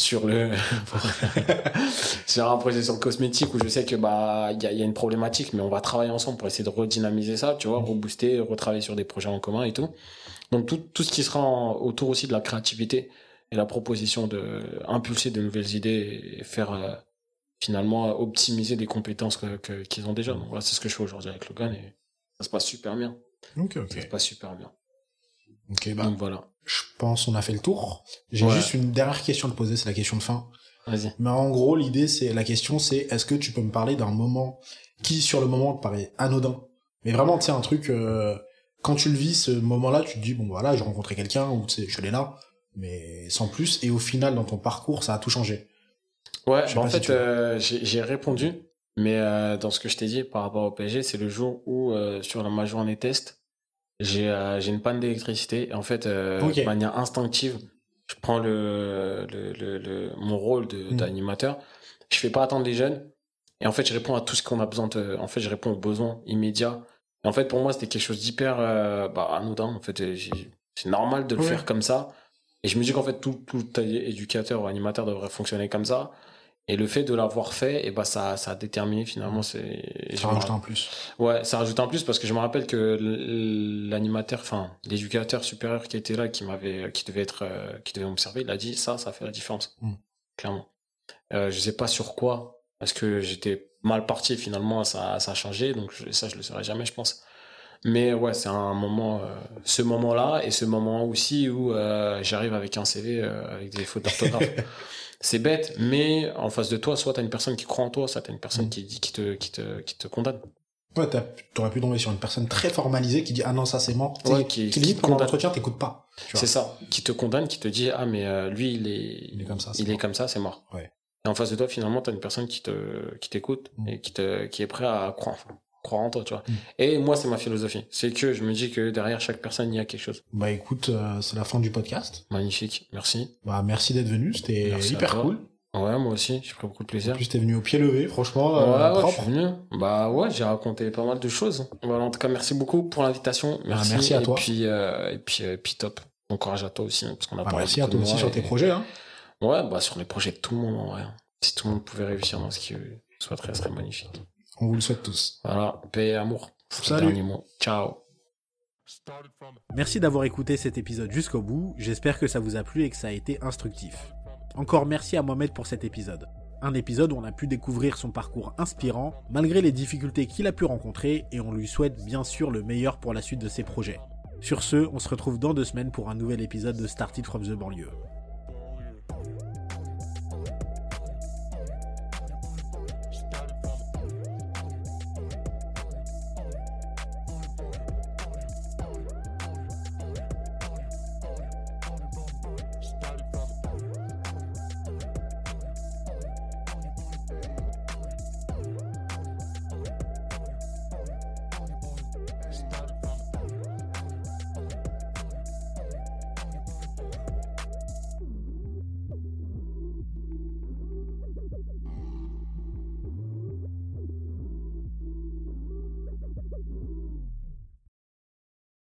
Speaker 3: sur le *laughs* sur un projet sur le cosmétique où je sais que bah il y a, il y a une problématique mais on va travailler ensemble pour essayer de redynamiser ça tu vois rebooster retravailler sur des projets en commun et tout. Donc tout, tout ce qui sera en- autour aussi de la créativité et la proposition de impulser de nouvelles idées et faire euh, finalement optimiser des compétences que- qu'ils ont déjà. Donc voilà c'est ce que je fais aujourd'hui avec Logan et ça se passe super bien.
Speaker 2: Ok,
Speaker 3: ça
Speaker 2: ok.
Speaker 3: se passe super bien.
Speaker 2: Ok, bah,
Speaker 3: donc voilà
Speaker 2: je pense qu'on a fait le tour. J'ai
Speaker 3: Ouais.
Speaker 2: juste une dernière question à te poser, c'est la question de fin.
Speaker 3: vas-y
Speaker 2: Mais en gros, l'idée, c'est, la question, c'est, est-ce que tu peux me parler d'un moment qui, sur le moment, te paraît anodin? Mais vraiment, tu sais, un truc, euh, quand tu le vis, ce moment-là, tu te dis, bon, voilà, j'ai rencontré quelqu'un, ou tu sais, je l'ai là, mais sans plus, et au final, dans ton parcours, ça a tout changé.
Speaker 3: Ouais, bah, en
Speaker 2: si
Speaker 3: fait, euh, j'ai répondu, mais euh, dans ce que je t'ai dit par rapport au PSG, c'est le jour où, sur la ma journée test, j'ai euh, j'ai une panne d'électricité. En fait, euh, de manière instinctive, je prends le, le, le, le- mon rôle de-
Speaker 2: Mm.
Speaker 3: d'animateur. Je fais pas attendre les jeunes. Et en fait, je réponds à tout ce qu'on a besoin de. En fait, je réponds aux besoins immédiats. Et en fait, pour moi, c'était quelque chose d'hyper euh, bah, anodin. En fait, c'est normal de le
Speaker 2: Ouais.
Speaker 3: faire comme ça. Et je me dis qu'en fait, tout, tout éducateur ou animateur devrait fonctionner comme ça. Et le fait de l'avoir fait, et bah, ça, ça a déterminé finalement. C'est,
Speaker 2: Ça rajoute un plus.
Speaker 3: Ouais, ça rajoute un plus parce que je me rappelle que l'animateur, enfin, l'éducateur supérieur qui était là, qui m'avait, qui devait être, euh, qui devait m'observer, il a dit ça, ça fait la différence.
Speaker 2: Mm.
Speaker 3: Clairement. Euh, je sais pas sur quoi, parce que j'étais mal parti finalement, ça, ça a changé, donc je- ça, je le saurais jamais, je pense. Mais ouais, c'est un moment, euh, ce moment-là, et ce moment aussi où euh, j'arrive avec un CV avec des fautes d'orthographe. *laughs* c'est bête, mais en face de toi, soit t'as une personne qui croit en toi, soit t'as une personne
Speaker 2: Mm.
Speaker 3: qui te, qui te, qui te condamne.
Speaker 2: Ouais, t'aurais pu tomber sur une personne très formalisée qui dit, ah non, ça c'est mort.
Speaker 3: Ouais,
Speaker 2: qui,
Speaker 3: qui-
Speaker 2: qui pendant l'entretien, t'écoutes pas.
Speaker 3: C'est ça, qui te condamne, qui te dit ah mais euh, lui il est
Speaker 2: Il est comme ça, c'est
Speaker 3: il est
Speaker 2: mort.
Speaker 3: comme ça, c'est mort.
Speaker 2: Ouais.
Speaker 3: Et en face de toi finalement t'as une personne qui te qui t'écoute
Speaker 2: Mm.
Speaker 3: et qui te qui est prêt à croire croire en toi, tu vois.
Speaker 2: Mm.
Speaker 3: Et moi c'est ma philosophie, c'est que je me dis que derrière chaque personne il y a quelque chose.
Speaker 2: Bah écoute, euh, c'est la fin du podcast.
Speaker 3: Magnifique, merci.
Speaker 2: Bah merci d'être venu, c'était
Speaker 3: Merci
Speaker 2: hyper cool.
Speaker 3: Ouais moi aussi j'ai pris beaucoup de
Speaker 2: En
Speaker 3: plaisir.
Speaker 2: plus, t'es venu au pied levé, franchement,
Speaker 3: Ouais,
Speaker 2: euh,
Speaker 3: ouais, je
Speaker 2: propre.
Speaker 3: suis venu. Bah ouais, j'ai raconté pas mal de choses. Voilà, en tout cas, merci beaucoup pour l'invitation. Merci.
Speaker 2: Bah, merci à
Speaker 3: et
Speaker 2: toi.
Speaker 3: Puis, euh, et puis, euh, puis top. Bon courage à toi aussi, hein, parce qu'on a
Speaker 2: Bah, merci à toi aussi sur
Speaker 3: et-
Speaker 2: tes projets. Hein.
Speaker 3: Ouais, bah sur les projets de tout le monde en vrai. Si tout le monde pouvait réussir dans ce qui souhaiterait, ce serait magnifique.
Speaker 2: On vous le souhaite tous.
Speaker 3: Voilà, paix et amour. C'est le
Speaker 2: Salut.
Speaker 3: dernier mot. Ciao.
Speaker 1: Merci d'avoir écouté cet épisode jusqu'au bout, j'espère que ça vous a plu et que ça a été instructif. Encore merci à Mohamed pour cet épisode. Un épisode où on a pu découvrir son parcours inspirant, malgré les difficultés qu'il a pu rencontrer, et on lui souhaite bien sûr le meilleur pour la suite de ses projets. Sur ce, on se retrouve dans deux semaines pour un nouvel épisode de Started from the Banlieue.